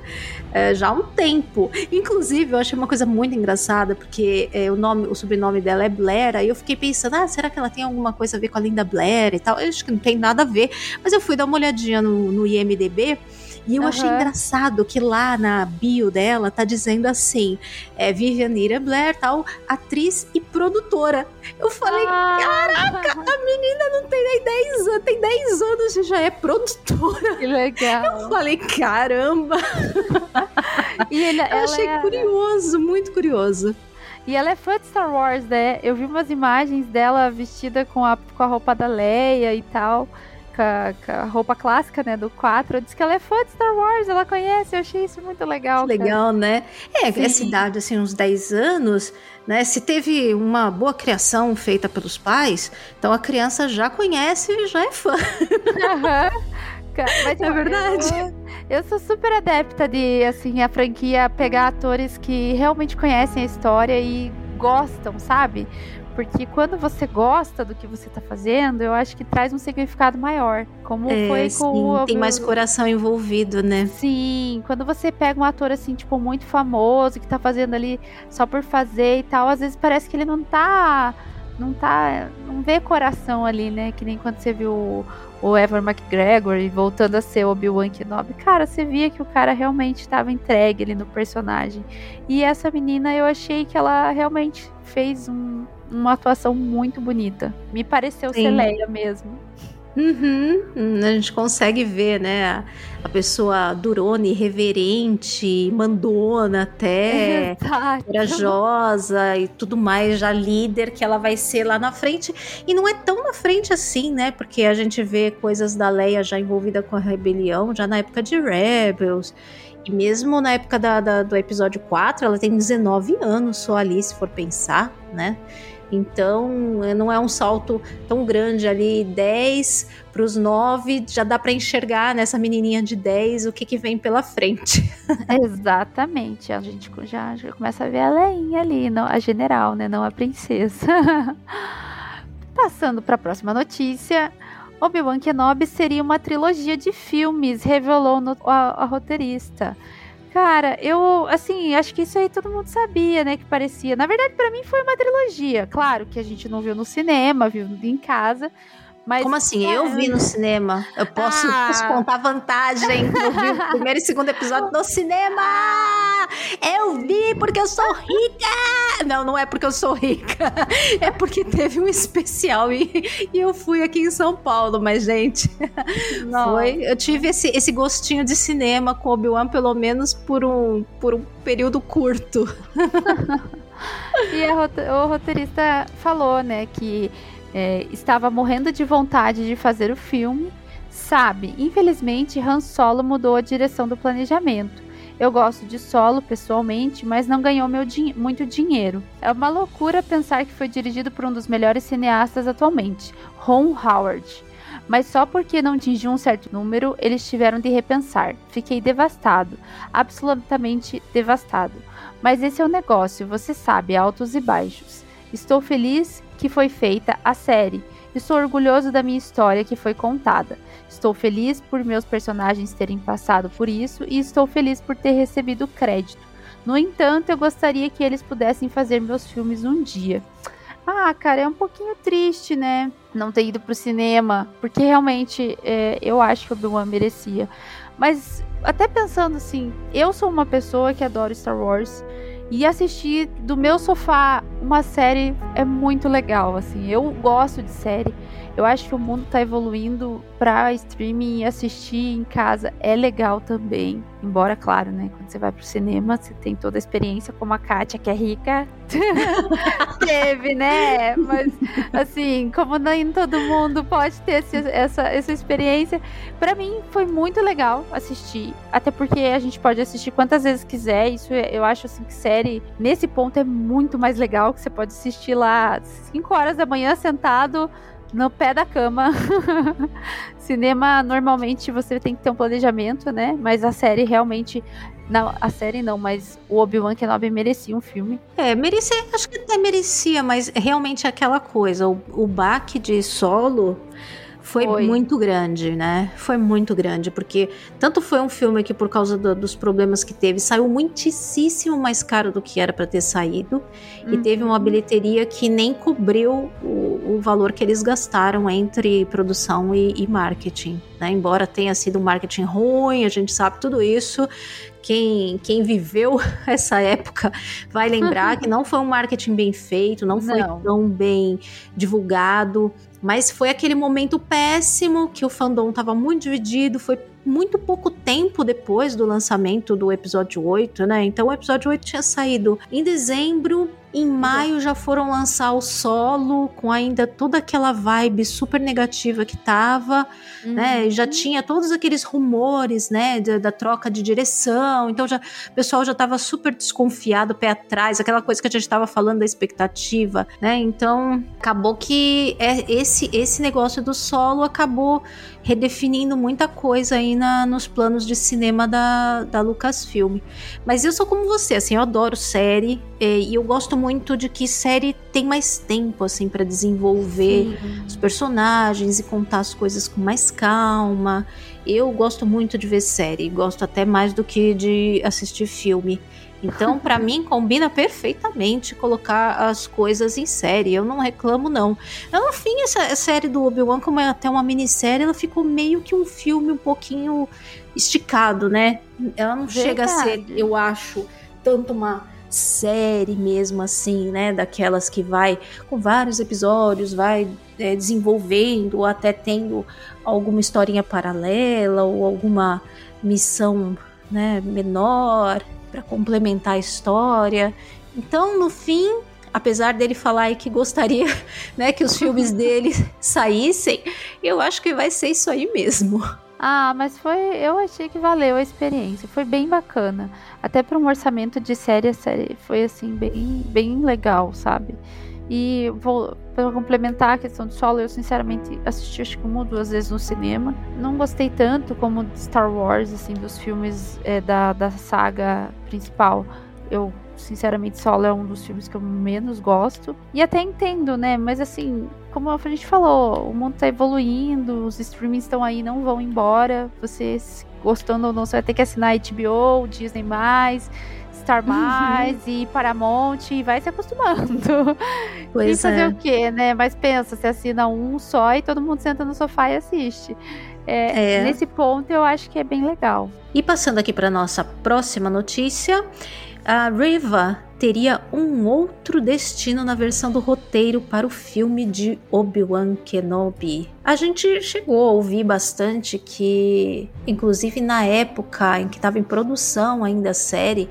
é, já há um tempo. Inclusive, eu achei uma coisa muito engraçada, porque é, o nome, o sobrenome dela é Blair, aí eu fiquei pensando, ah, será que ela tem alguma coisa a ver com a Linda Blair e tal? Eu acho que não tem nada a ver, mas eu fui dar uma olhadinha no, no IMDB e eu uhum. achei engraçado que lá na bio dela tá dizendo assim: é Vivianira Blair, tal, atriz e produtora. Eu falei, ah. caraca, a menina não tem nem 10 anos, tem 10 anos e já é produtora. Que legal. Eu falei, caramba. e ele, eu achei é... curioso, muito curioso. E ela é fã de Star Wars, né? Eu vi umas imagens dela vestida com a, com a roupa da Leia e tal com a, roupa clássica, né, do 4. Eu disse que ela é fã de Star Wars, ela conhece, eu achei isso muito legal. Legal, né? É, Sim. essa idade, assim, uns 10 anos, né, se teve uma boa criação feita pelos pais, então a criança já conhece e já é fã. Mas, é verdade. Eu, eu, sou super adepta de, assim, a franquia pegar atores que realmente conhecem a história e gostam, sabe? Porque quando você gosta do que você tá fazendo, eu acho que traz um significado maior. Como É, foi sim, com o. tem mais coração envolvido, né? Sim, quando você pega um ator assim, tipo, muito famoso, que tá fazendo ali só por fazer e tal, às vezes parece que ele não tá. Não tá. Não vê coração ali, né? Que nem quando você viu o, o Evan McGregor e voltando a ser Obi-Wan Kenobi. Cara, você via que o cara realmente estava entregue ali no personagem. E essa menina, eu achei que ela realmente fez um- uma atuação muito bonita. Me pareceu Sim. ser Leia mesmo. Uhum, hum, a gente consegue ver, né? a- A pessoa durona, irreverente, mandona até. Exato. corajosa e tudo mais, já líder que ela vai ser lá na frente. E não é tão na frente assim, né? Porque a gente vê coisas da Leia já envolvida com a rebelião, já na época de Rebels. E mesmo na época da, da- do episódio 4, ela tem 19 anos só ali, se for pensar, né? Então, não é um salto tão grande ali, 10 para os 9, já dá para enxergar nessa menininha de 10 o que, que vem pela frente. Exatamente. A gente já, já começa a ver a Leinha ali, não, a general, né? Não a princesa. Passando para a próxima notícia. Obi-Wan Kenobi seria uma trilogia de filmes, revelou no- a, a roteirista. Cara, eu, assim, acho que isso aí todo mundo sabia, né, que parecia. Na verdade, para mim foi uma trilogia. Claro que a gente não viu no cinema, viu em casa, mas Como assim? Eu vi no cinema. Eu posso, Ah. posso contar vantagem. Eu vi o primeiro e segundo episódio no cinema! Eu vi porque eu sou rica! Não, não é porque eu sou rica. É porque teve um especial e, e eu fui aqui em São Paulo. Mas, gente, Nossa. foi. Eu tive esse, esse gostinho de cinema com Obi-Wan, pelo menos por um, por um período curto. E a o roteirista falou, né, que é, estava morrendo de vontade de fazer o filme. Sabe, infelizmente Han Solo mudou a direção do planejamento. Eu gosto de Solo pessoalmente, mas não ganhou meu din- muito dinheiro. É uma loucura pensar que foi dirigido por um dos melhores cineastas atualmente, Ron Howard. Mas só porque não atingiu um certo número, eles tiveram de repensar. Fiquei devastado, absolutamente devastado. Mas esse é o negócio, você sabe, altos e baixos. Estou feliz que foi feita a série. Estou orgulhoso da minha história que foi contada. Estou feliz por meus personagens terem passado por isso e estou feliz por ter recebido crédito. No entanto, eu gostaria que eles pudessem fazer meus filmes um dia. Ah, cara, é um pouquinho triste, né? Não ter ido pro cinema, porque realmente é, eu acho que o Obi-Wan merecia. Mas até pensando assim, eu sou uma pessoa que adora Star Wars e assistir do meu sofá uma série é muito legal, assim. Eu gosto de série. Eu acho que o mundo tá evoluindo pra streaming e assistir em casa é legal também. Embora, claro, né? Quando você vai pro cinema, você tem toda a experiência, como a Kátia, que é rica, teve, né? Mas, assim, como nem todo mundo pode ter esse- essa, essa experiência, Pra mim foi muito legal assistir. Até porque a gente pode assistir quantas vezes quiser. Isso é- eu acho assim que série, nesse ponto, é muito mais legal. Que você pode assistir lá 5 horas da manhã sentado no pé da cama. Cinema, normalmente você tem que ter um planejamento, né? Mas a série realmente. Não, a série não, mas o Obi-Wan Kenobi merecia um filme. É, merecia, acho que até merecia, mas realmente é aquela coisa, o, o baque de solo foi, Foi. muito grande, né? Foi muito grande, porque tanto foi um filme que, por causa do- dos problemas que teve, saiu muitíssimo mais caro do que era para ter saído, e teve uma Uhum. bilheteria que nem cobriu o, o valor que eles gastaram entre produção e, e marketing, né? Embora tenha sido um marketing ruim, a gente sabe tudo isso. Quem, quem viveu essa época vai lembrar que não foi um marketing bem feito, não foi Não. tão bem divulgado, mas foi aquele momento péssimo que o fandom estava muito dividido, foi muito pouco tempo depois do lançamento do episódio 8, né? Então o episódio 8 tinha saído em dezembro, em maio já foram lançar o solo, com ainda toda aquela vibe super negativa que tava, né? E Já Uhum. tinha todos aqueles rumores, né, da, da troca de direção. Então já o pessoal já estava super desconfiado, pé atrás, aquela coisa que a gente estava falando da expectativa, né? Então acabou que é esse esse negócio do solo acabou redefinindo muita coisa aí na, nos planos de cinema da, da Lucasfilm. Mas eu sou como você, assim, eu adoro série eh, e eu gosto muito de que série tem mais tempo assim para desenvolver Sim. os personagens e contar as coisas com mais calma. Eu gosto muito de ver série, gosto até mais do que de assistir filme. Então, para mim, combina perfeitamente colocar as coisas em série. Eu não reclamo, não. No fim, essa série do Obi-Wan, como é até uma minissérie, ela ficou meio que um filme um pouquinho esticado, né? Ela não Verdade. chega a ser, eu acho, tanto uma série mesmo assim, né? Daquelas que vai com vários episódios, vai é, desenvolvendo, ou até tendo alguma historinha paralela, ou alguma missão né, menor para complementar a história. Então, no fim, apesar dele falar que gostaria, né, que os filmes dele saíssem, eu acho que vai ser isso aí mesmo. Ah, mas foi, eu achei que valeu a experiência, foi bem bacana. Até para um orçamento de série, a série foi assim bem, bem legal, sabe? E vou para complementar a questão do solo, eu sinceramente assisti acho que uma ou duas vezes no cinema. Não gostei tanto como Star Wars, assim, dos filmes é, da, da saga principal. Eu, sinceramente, Solo é um dos filmes que eu menos gosto. E até entendo, né? Mas assim, como a gente falou, o mundo tá evoluindo, os streamings estão aí, não vão embora. Vocês, gostando ou não, você vai ter que assinar HBO, Disney+, Star. Mais uhum. e Paramount e vai se acostumando. Pois e fazer é. o quê, né? Mas pensa, você assina um só e todo mundo senta no sofá e assiste. É, é. Nesse ponto eu acho que é bem legal. E passando aqui para nossa próxima notícia, a Riva teria um outro destino na versão do roteiro para o filme de Obi-Wan Kenobi. A gente chegou a ouvir bastante que, inclusive na época em que estava em produção ainda a série,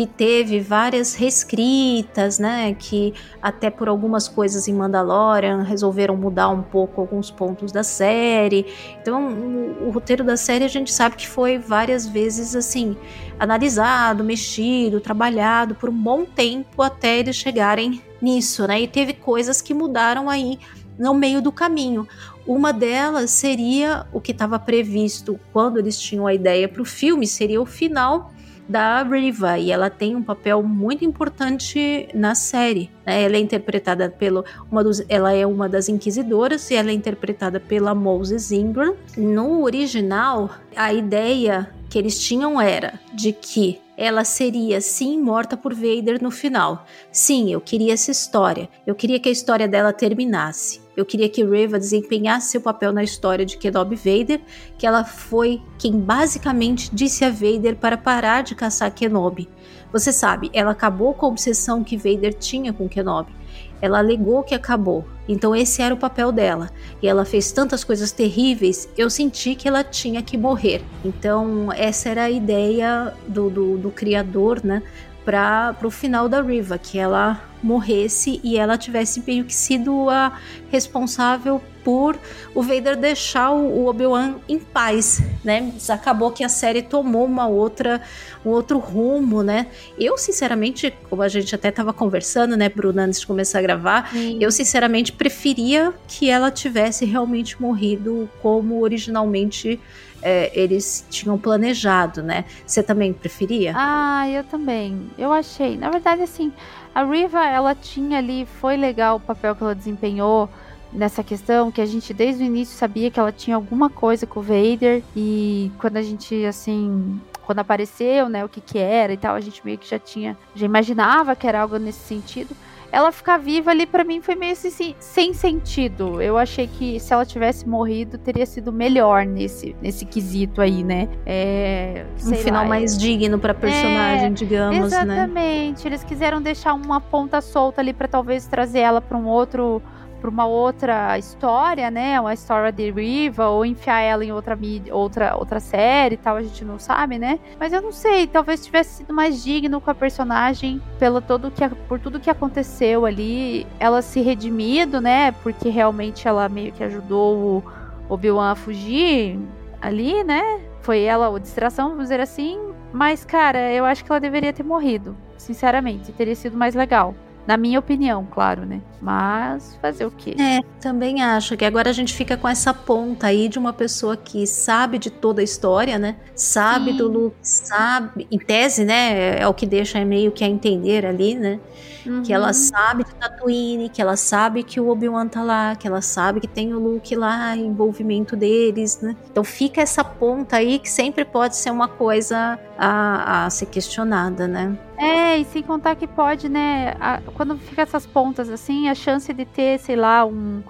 que teve várias reescritas, né? Que até por algumas coisas em Mandalorian resolveram mudar um pouco alguns pontos da série. Então, o, o roteiro da série a gente sabe que foi várias vezes assim analisado, mexido, trabalhado por um bom tempo até eles chegarem nisso, né? E teve coisas que mudaram aí no meio do caminho. Uma delas seria o que estava previsto quando eles tinham a ideia para o filme, seria o final da Riva e ela tem um papel muito importante na série. Né? Ela é interpretada pelo uma dos, ela é uma das inquisidoras e ela é interpretada pela Moses Ingram. No original, a ideia que eles tinham era de que ela seria sim morta por Vader no final. Sim, eu queria essa história. Eu queria que a história dela terminasse. Eu queria que Reva desempenhasse seu papel na história de Kenobi Vader, que ela foi quem basicamente disse a Vader para parar de caçar Kenobi. Você sabe, ela acabou com a obsessão que Vader tinha com Kenobi. Ela alegou que acabou, então esse era o papel dela. E ela fez tantas coisas terríveis, eu senti que ela tinha que morrer. Então essa era a ideia do, do, do criador, né? Para o final da Riva, que ela morresse e ela tivesse meio que sido a responsável por o Vader deixar o Obi-Wan em paz, né? Acabou que a série tomou uma outra, um outro rumo, né? Eu, sinceramente, como a gente até estava conversando, né, Bruna, antes de começar a gravar, Sim. eu, sinceramente, preferia que ela tivesse realmente morrido como originalmente é, eles tinham planejado, né? Você também preferia? Ah, eu também. Eu achei. Na verdade, assim, a Riva, ela tinha ali, foi legal o papel que ela desempenhou nessa questão, que a gente desde o início sabia que ela tinha alguma coisa com o Vader, e quando a gente, assim, quando apareceu, né, o que que era e tal, a gente meio que já tinha, já imaginava que era algo nesse sentido ela ficar viva ali para mim foi meio assim, sem sentido. Eu achei que se ela tivesse morrido teria sido melhor nesse, nesse quesito aí, né? É, um final lá, mais é... digno para personagem, é, digamos, exatamente. né? Exatamente. Eles quiseram deixar uma ponta solta ali para talvez trazer ela para um outro para uma outra história, né? Uma história de Riva, ou enfiar ela em outra mídia, outra, outra série e tal, a gente não sabe, né? Mas eu não sei, talvez tivesse sido mais digno com a personagem pelo todo que, por tudo que aconteceu ali, ela se redimido, né? Porque realmente ela meio que ajudou o Obi-Wan a fugir ali, né? Foi ela a distração, vamos dizer assim. Mas, cara, eu acho que ela deveria ter morrido. Sinceramente, teria sido mais legal. Na minha opinião, claro, né? Mas fazer o quê? É, também acho que agora a gente fica com essa ponta aí de uma pessoa que sabe de toda a história, né? Sabe Sim. do Luke, sabe. Em tese, né? É o que deixa meio que a entender ali, né? Uhum. Que ela uhum. sabe de Tatooine, que ela sabe que o Obi-Wan tá lá, que ela sabe que tem o Luke lá, envolvimento deles, né? Então fica essa ponta aí que sempre pode ser uma coisa a, a ser questionada, né? É, e sem contar que pode, né? A, quando fica essas pontas assim, a chance de ter, sei lá, um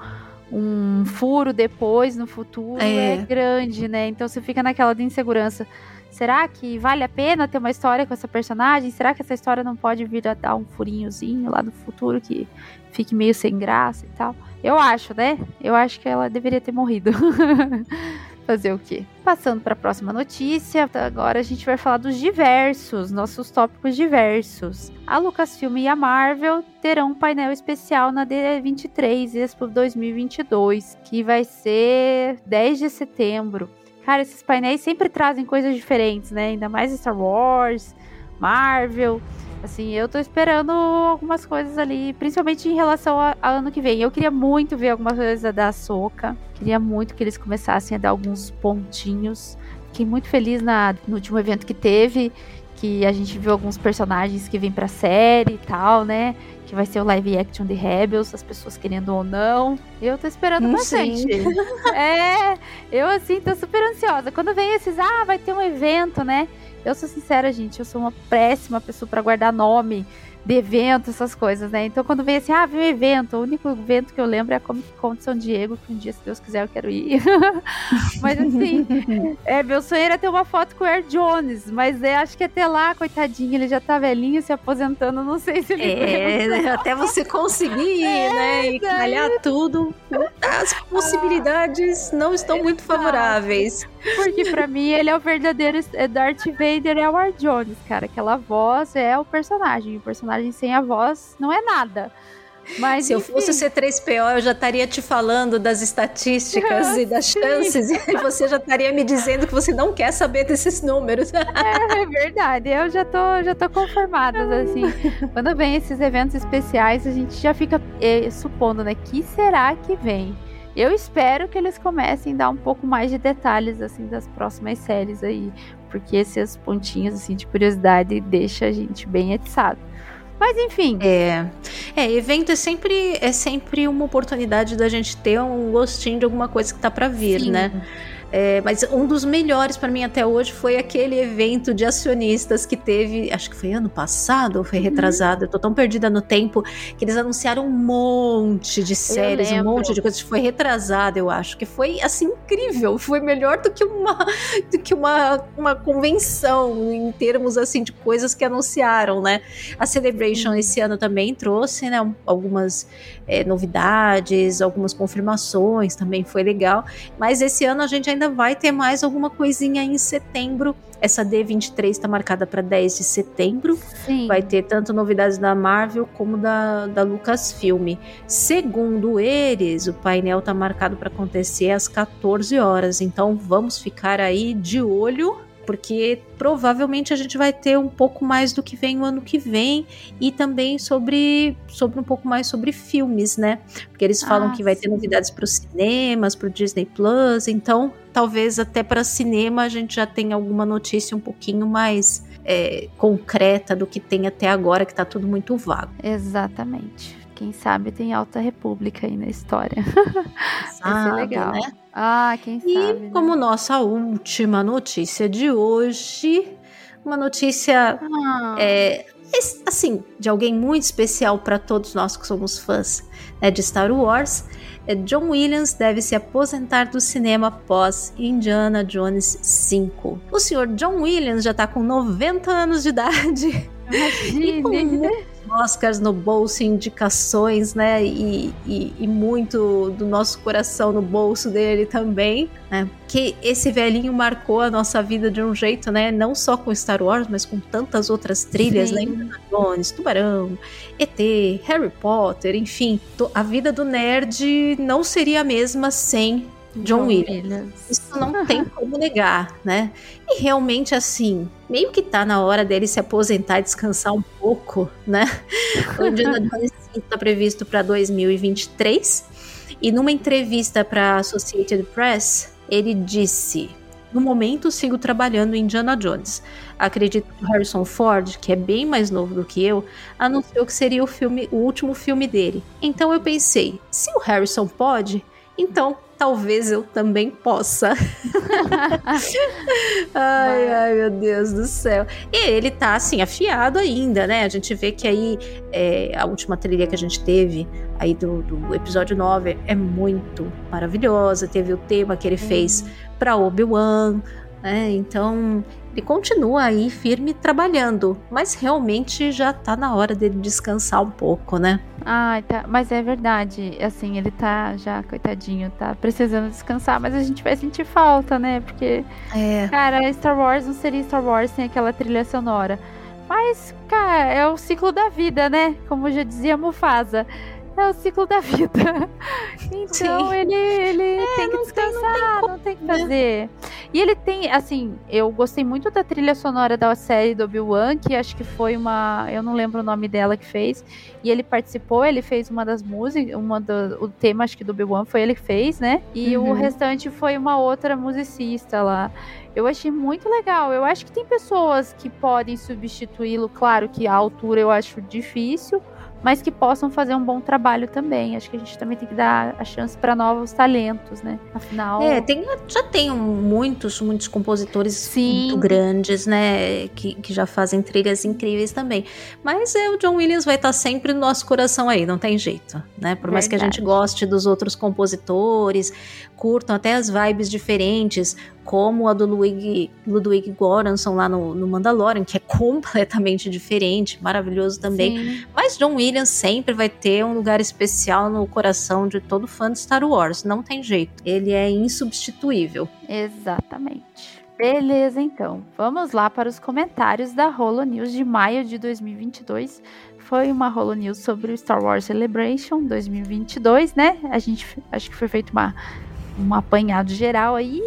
um furo depois no futuro é. é grande, né? Então você fica naquela de insegurança. Será que vale a pena ter uma história com essa personagem? Será que essa história não pode vir a dar um furinhozinho lá no futuro que fique meio sem graça e tal? Eu acho, né? Eu acho que ela deveria ter morrido. Fazer o quê? Passando para a próxima notícia, agora a gente vai falar dos diversos, nossos tópicos diversos. A Lucasfilm e a Marvel terão um painel especial na D23 Expo 2022, que vai ser 10 de setembro. Cara, esses painéis sempre trazem coisas diferentes, né? Ainda mais Star Wars, Marvel. Assim, eu tô esperando algumas coisas ali, principalmente em relação ao ano que vem. Eu queria muito ver alguma coisa da Soca. Queria muito que eles começassem a dar alguns pontinhos. Fiquei muito feliz na, no último evento que teve, que a gente viu alguns personagens que vêm pra série e tal, né? que vai ser o live action de Rebels, as pessoas querendo ou não. Eu tô esperando hum, bastante. é, eu assim tô super ansiosa. Quando vem esses, ah, vai ter um evento, né? Eu sou sincera, gente, eu sou uma péssima pessoa para guardar nome de evento, essas coisas, né? Então, quando vem assim, ah, vem um evento, o único evento que eu lembro é a Comic Con de São Diego, que um dia, se Deus quiser, eu quero ir. mas, assim, é, meu sonho era ter uma foto com o Air Jones, mas é, acho que até lá, coitadinho, ele já tá velhinho, se aposentando, não sei se ele É, né? até você conseguir, é, né? E calhar tudo, as possibilidades não estão muito favoráveis. Porque para mim ele é o verdadeiro é Darth Vader, é o Air Jones, cara. Aquela voz é o personagem. O personagem personagem sem a voz não é nada. Mas, Se enfim. eu fosse o C3PO, eu já estaria te falando das estatísticas e das chances, e você já estaria me dizendo que você não quer saber desses números. É, é verdade, eu já tô, já tô conformada, assim. Quando vem esses eventos especiais, a gente já fica eh, supondo, né? Que será que vem? Eu espero que eles comecem a dar um pouco mais de detalhes, assim, das próximas séries aí. Porque esses pontinhos, assim, de curiosidade deixa a gente bem atiçado. Mas enfim. É. É, evento é sempre, é sempre uma oportunidade da gente ter um gostinho de alguma coisa que tá para vir, Sim. né? É, mas um dos melhores para mim até hoje foi aquele evento de acionistas que teve, acho que foi ano passado ou foi uhum. retrasado, uhum. eu tô tão perdida no tempo, que eles anunciaram um monte de séries, um monte de coisas. Foi retrasado, eu acho, que foi assim incrível. Foi melhor do que uma, do que uma, uma convenção em termos assim de coisas que anunciaram, né? A Celebration uhum. esse ano também trouxe, né, algumas é, novidades, algumas confirmações, também foi legal. Mas esse ano a gente ainda vai ter mais alguma coisinha em setembro. Essa D23 está marcada para 10 de setembro. Sim. Vai ter tanto novidades da Marvel como da, da Lucasfilm. Segundo eles, o painel está marcado para acontecer às 14 horas. Então vamos ficar aí de olho porque provavelmente a gente vai ter um pouco mais do que vem o ano que vem e também sobre, sobre um pouco mais sobre filmes, né? Porque eles falam ah, que vai sim. ter novidades para os cinemas, para o Disney Plus, então talvez até para cinema a gente já tenha alguma notícia um pouquinho mais é, concreta do que tem até agora, que está tudo muito vago. Exatamente. Quem sabe tem Alta República aí na história. Vai ser legal. Né? Ah, quem e sabe. E como né? nossa última notícia de hoje, uma notícia ah. é, assim de alguém muito especial para todos nós que somos fãs né, de Star Wars. É John Williams deve se aposentar do cinema após Indiana Jones 5. O senhor John Williams já está com 90 anos de idade. Imagine. Oscars no bolso, indicações, né? E, e, e, muito do nosso coração no bolso dele também, né? Que esse velhinho marcou a nossa vida de um jeito, né? Não só com Star Wars, mas com tantas outras trilhas, né? Sim. né? Jones, Tubarão, ET, Harry Potter, enfim. A vida do nerd não seria a mesma sem John, John Williams. Williams. Isso não tem como negar, né? E realmente, assim, meio que tá na hora dele se aposentar e descansar um pouco, né? O Indiana Jones está previsto para 2023. E numa entrevista para a Associated Press, ele disse: No momento, sigo trabalhando em Indiana Jones. Acredito que Harrison Ford, que é bem mais novo do que eu, anunciou que seria o, filme, o último filme dele. Então eu pensei: se o Harrison pode, então talvez eu também possa. ai, ai, meu Deus do céu. E ele tá, assim, afiado ainda, né? A gente vê que aí é, a última trilha que a gente teve aí do, do episódio 9 é muito maravilhosa. Teve o tema que ele fez para Obi-Wan, né? Então, ele continua aí firme trabalhando, mas realmente já tá na hora dele descansar um pouco, né? Ah, tá. Mas é verdade. Assim, ele tá já, coitadinho, tá precisando descansar, mas a gente vai sentir falta, né? Porque, é. cara, Star Wars não seria Star Wars sem aquela trilha sonora. Mas, cara, é o ciclo da vida, né? Como já dizia Mufasa é o ciclo da vida. Então Sim. ele, ele é, tem que descansar, não tem, não tem que né? fazer. E ele tem, assim, eu gostei muito da trilha sonora da série do Obi-Wan, que acho que foi uma. Eu não lembro o nome dela que fez. E ele participou, ele fez uma das músicas, uma do, o tema, acho que do Obi-Wan foi ele que fez, né? E uhum. o restante foi uma outra musicista lá. Eu achei muito legal. Eu acho que tem pessoas que podem substituí-lo. Claro que a altura eu acho difícil, mas que possam fazer um bom trabalho também. Acho que a gente também tem que dar a chance para novos talentos, né? Afinal. É, tem, já tem muitos, muitos compositores Sim. muito grandes, né? Que, que já fazem trilhas incríveis também. Mas é, o John Williams vai estar sempre no nosso coração aí, não tem jeito, né? Por mais Verdade. que a gente goste dos outros compositores, curtam até as vibes diferentes, como a do Ludwig, Ludwig Göransson lá no, no Mandalorian, que é completamente diferente, maravilhoso também. Sim. Mas John Williams sempre vai ter um lugar especial no coração de todo fã de Star Wars, não tem jeito. Ele é insubstituível. Exatamente. Beleza, então. Vamos lá para os comentários da Holo News de maio de 2022 foi uma Holo News sobre o Star Wars Celebration 2022, né? A gente acho que foi feito uma um apanhado geral aí.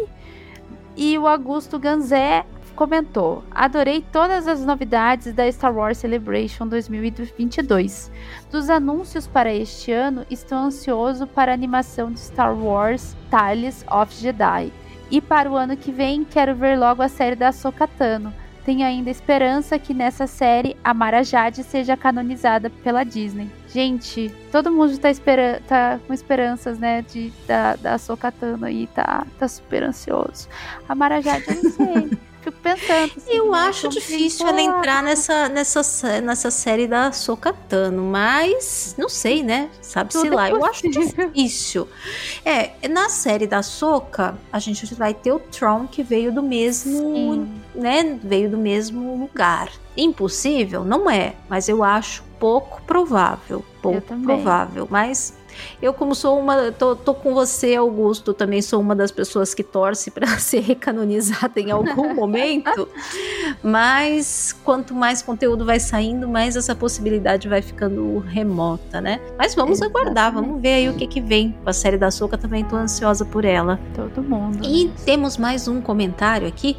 E o Augusto Ganzé comentou: Adorei todas as novidades da Star Wars Celebration 2022. Dos anúncios para este ano, estou ansioso para a animação de Star Wars Tales of Jedi. E para o ano que vem, quero ver logo a série da Sokatano tem ainda esperança que nessa série a Mara Jade seja canonizada pela Disney. Gente, todo mundo tá, espera tá com esperanças, né, de, da, da Sokatano aí, tá, tá super ansioso. A Mara Jade, eu não sei. Fico pensando. Assim, eu né, acho difícil ela entrar nessa, nessa, nessa série da Sokatano, mas não sei, né? Sabe-se lá. É eu acho difícil. É, na série da Soka, a gente vai ter o Tron que veio do mesmo. Sim. né? Veio do mesmo lugar. Impossível? Não é, mas eu acho pouco provável. Pouco provável. Mas eu, como sou uma. Tô, tô, com você, Augusto, também sou uma das pessoas que torce para ser recanonizada em algum momento. Mas quanto mais conteúdo vai saindo, mais essa possibilidade vai ficando remota, né? Mas vamos Exatamente. aguardar, vamos ver aí o que, que vem. A série da Soca também tô ansiosa por ela. Todo mundo. E temos mais um comentário aqui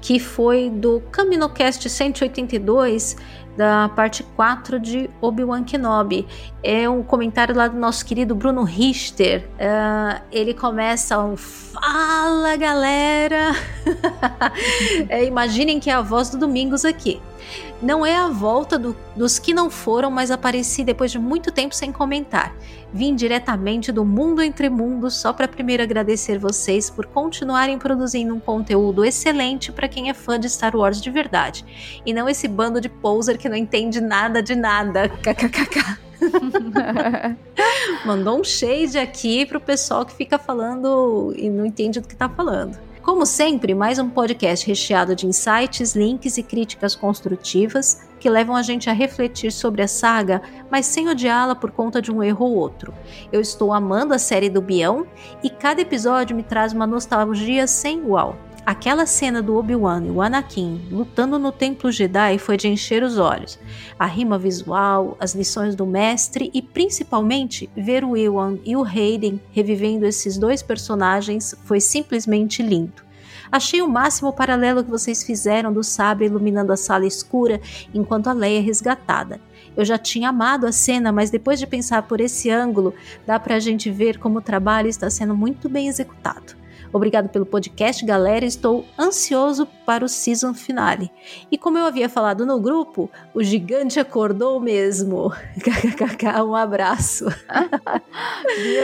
que foi do CaminoCast 182 da parte 4 de Obi-Wan Kenobi. É um comentário lá do nosso querido Bruno Richter. Uh, ele começa um Fala galera! é, imaginem que é a voz do Domingos aqui. Não é a volta do, dos que não foram, mas apareci depois de muito tempo sem comentar. Vim diretamente do mundo entre mundos só para primeiro agradecer vocês por continuarem produzindo um conteúdo excelente para quem é fã de Star Wars de verdade. E não esse bando de poser que não entende nada de nada. KKKK. Mandou um shade aqui pro pessoal que fica falando e não entende do que tá falando. Como sempre, mais um podcast recheado de insights, links e críticas construtivas que levam a gente a refletir sobre a saga, mas sem odiá-la por conta de um erro ou outro. Eu estou amando a série do Bião e cada episódio me traz uma nostalgia sem igual. Aquela cena do Obi-Wan e o Anakin lutando no Templo Jedi foi de encher os olhos. A rima visual, as lições do mestre e principalmente ver o Ewan e o Hayden revivendo esses dois personagens foi simplesmente lindo. Achei o máximo o paralelo que vocês fizeram do sabre iluminando a sala escura enquanto a Leia é resgatada. Eu já tinha amado a cena, mas depois de pensar por esse ângulo, dá pra gente ver como o trabalho está sendo muito bem executado. Obrigado pelo podcast, galera. Estou ansioso para o season finale. E como eu havia falado no grupo, o gigante acordou mesmo. um abraço.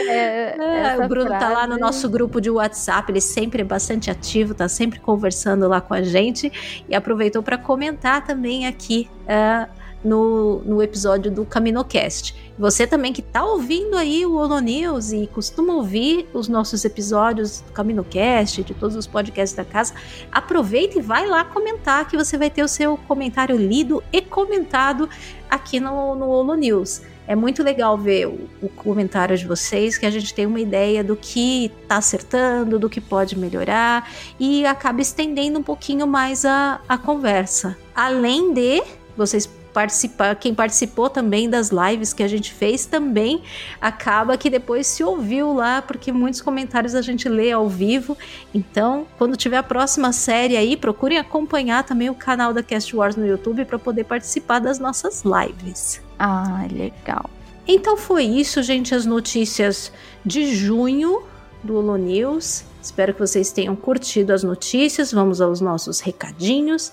é, o Bruno frase... tá lá no nosso grupo de WhatsApp, ele sempre é bastante ativo, tá sempre conversando lá com a gente e aproveitou para comentar também aqui. Uh, no, no episódio do CaminoCast. Você também que está ouvindo aí o Holo News e costuma ouvir os nossos episódios do CaminoCast, de todos os podcasts da casa, aproveita e vai lá comentar que você vai ter o seu comentário lido e comentado aqui no, no Holo News. É muito legal ver o, o, comentário de vocês, que a gente tem uma ideia do que está acertando, do que pode melhorar e acaba estendendo um pouquinho mais a, a conversa. Além de vocês participar, quem participou também das lives que a gente fez também acaba que depois se ouviu lá, porque muitos comentários a gente lê ao vivo. Então, quando tiver a próxima série aí, procurem acompanhar também o canal da Cast Wars no YouTube para poder participar das nossas lives. Ah, legal. Então foi isso, gente, as notícias de junho do Holo News. Espero que vocês tenham curtido as notícias. Vamos aos nossos recadinhos.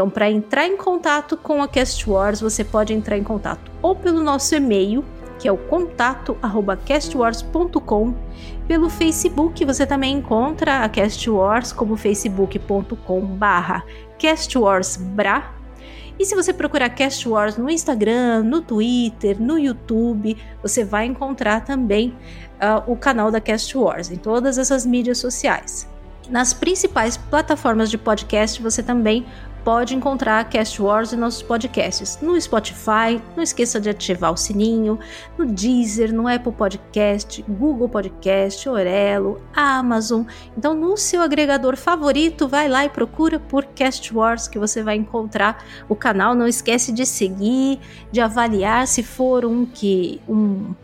Então, para entrar em contato com a Cast Wars, você pode entrar em contato ou pelo nosso e-mail, que é o contato@castwars.com, pelo Facebook, você também encontra a Cast Wars como facebook.com/castwarsbra. E se você procurar Cast Wars no Instagram, no Twitter, no YouTube, você vai encontrar também uh, o canal da Cast Wars em todas essas mídias sociais. Nas principais plataformas de podcast, você também pode encontrar Cast Wars e nossos podcasts no Spotify. Não esqueça de ativar o sininho, no Deezer, no Apple Podcast, Google Podcast, Orelo, Amazon. Então, no seu agregador favorito, vai lá e procura por Cast Wars que você vai encontrar o canal. Não esquece de seguir, de avaliar se for um que um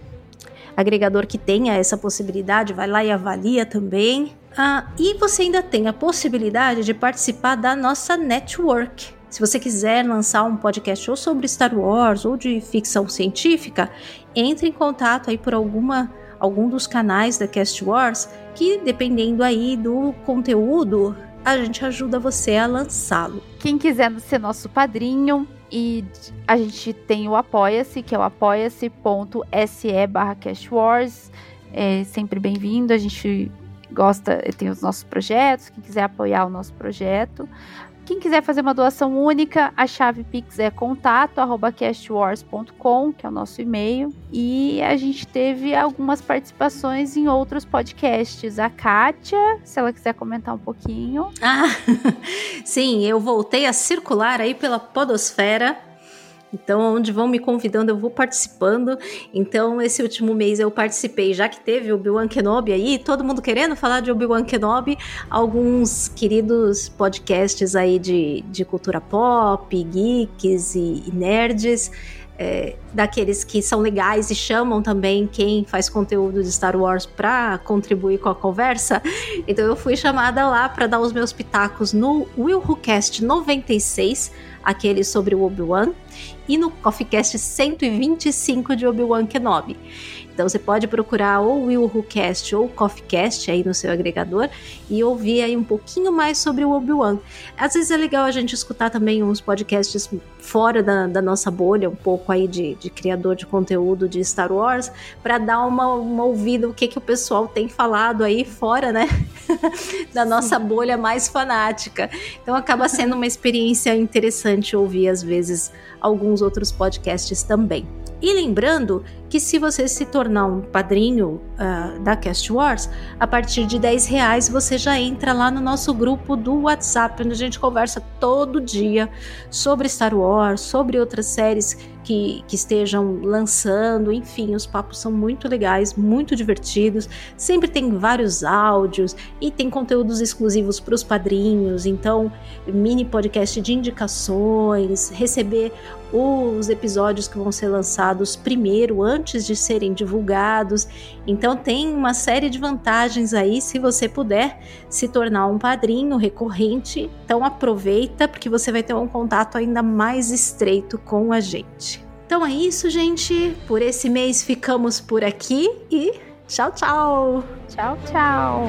agregador que tenha essa possibilidade, vai lá e avalia também. Ah, e você ainda tem a possibilidade de participar da nossa network. Se você quiser lançar um podcast ou sobre Star Wars ou de ficção científica, entre em contato aí por alguma algum dos canais da Cast Wars, que dependendo aí do conteúdo, a gente ajuda você a lançá-lo. Quem quiser ser nosso padrinho, e a gente tem o Apoia-se, que é o apoia-se.se barra castwars. É sempre bem-vindo, a gente gosta, tem os nossos projetos, quem quiser apoiar o nosso projeto. Quem quiser fazer uma doação única, a chave Pix é contato@castwars.com, que é o nosso e-mail. E a gente teve algumas participações em outros podcasts. A Kátia, se ela quiser comentar um pouquinho. Ah, sim, eu voltei a circular aí pela podosfera então, onde vão me convidando, eu vou participando. Então, esse último mês eu participei, já que teve Obi-Wan Kenobi aí, todo mundo querendo falar de Obi-Wan Kenobi, alguns queridos podcasts aí de, de cultura pop, geeks e, e nerds é, daqueles que são legais e chamam também quem faz conteúdo de Star Wars para contribuir com a conversa. Então eu fui chamada lá para dar os meus pitacos no Will Who Cast 96, aquele sobre o Obi-Wan, e no CoffeeCast 125 de Obi-Wan Kenobi. Então você pode procurar ou o Will Who Cast ou o CoffeeCast aí no seu agregador e ouvir aí um pouquinho mais sobre o Obi-Wan. Às vezes é legal a gente escutar também uns podcasts fora da, da nossa bolha, um pouco aí de, de criador de conteúdo de Star Wars, para dar uma, uma ouvida o que, que o pessoal tem falado aí fora, né? da nossa bolha mais fanática. Então acaba sendo uma experiência interessante ouvir às vezes alguns outros podcasts também. E lembrando que se você se tornar um padrinho uh, da Cast Wars, a partir de 10 reais você já entra lá no nosso grupo do WhatsApp, onde a gente conversa todo dia sobre Star Wars, sobre outras séries que, que estejam lançando, enfim, os papos são muito legais, muito divertidos. Sempre tem vários áudios e tem conteúdos exclusivos para os padrinhos, então, mini podcast de indicações, receber os episódios que vão ser lançados primeiro, antes de serem divulgados. Então, tem uma série de vantagens aí se você puder se tornar um padrinho recorrente. Então, aproveita, porque você vai ter um contato ainda mais estreito com a gente. Então é isso, gente. Por esse mês ficamos por aqui e tchau, tchau. Tchau, tchau.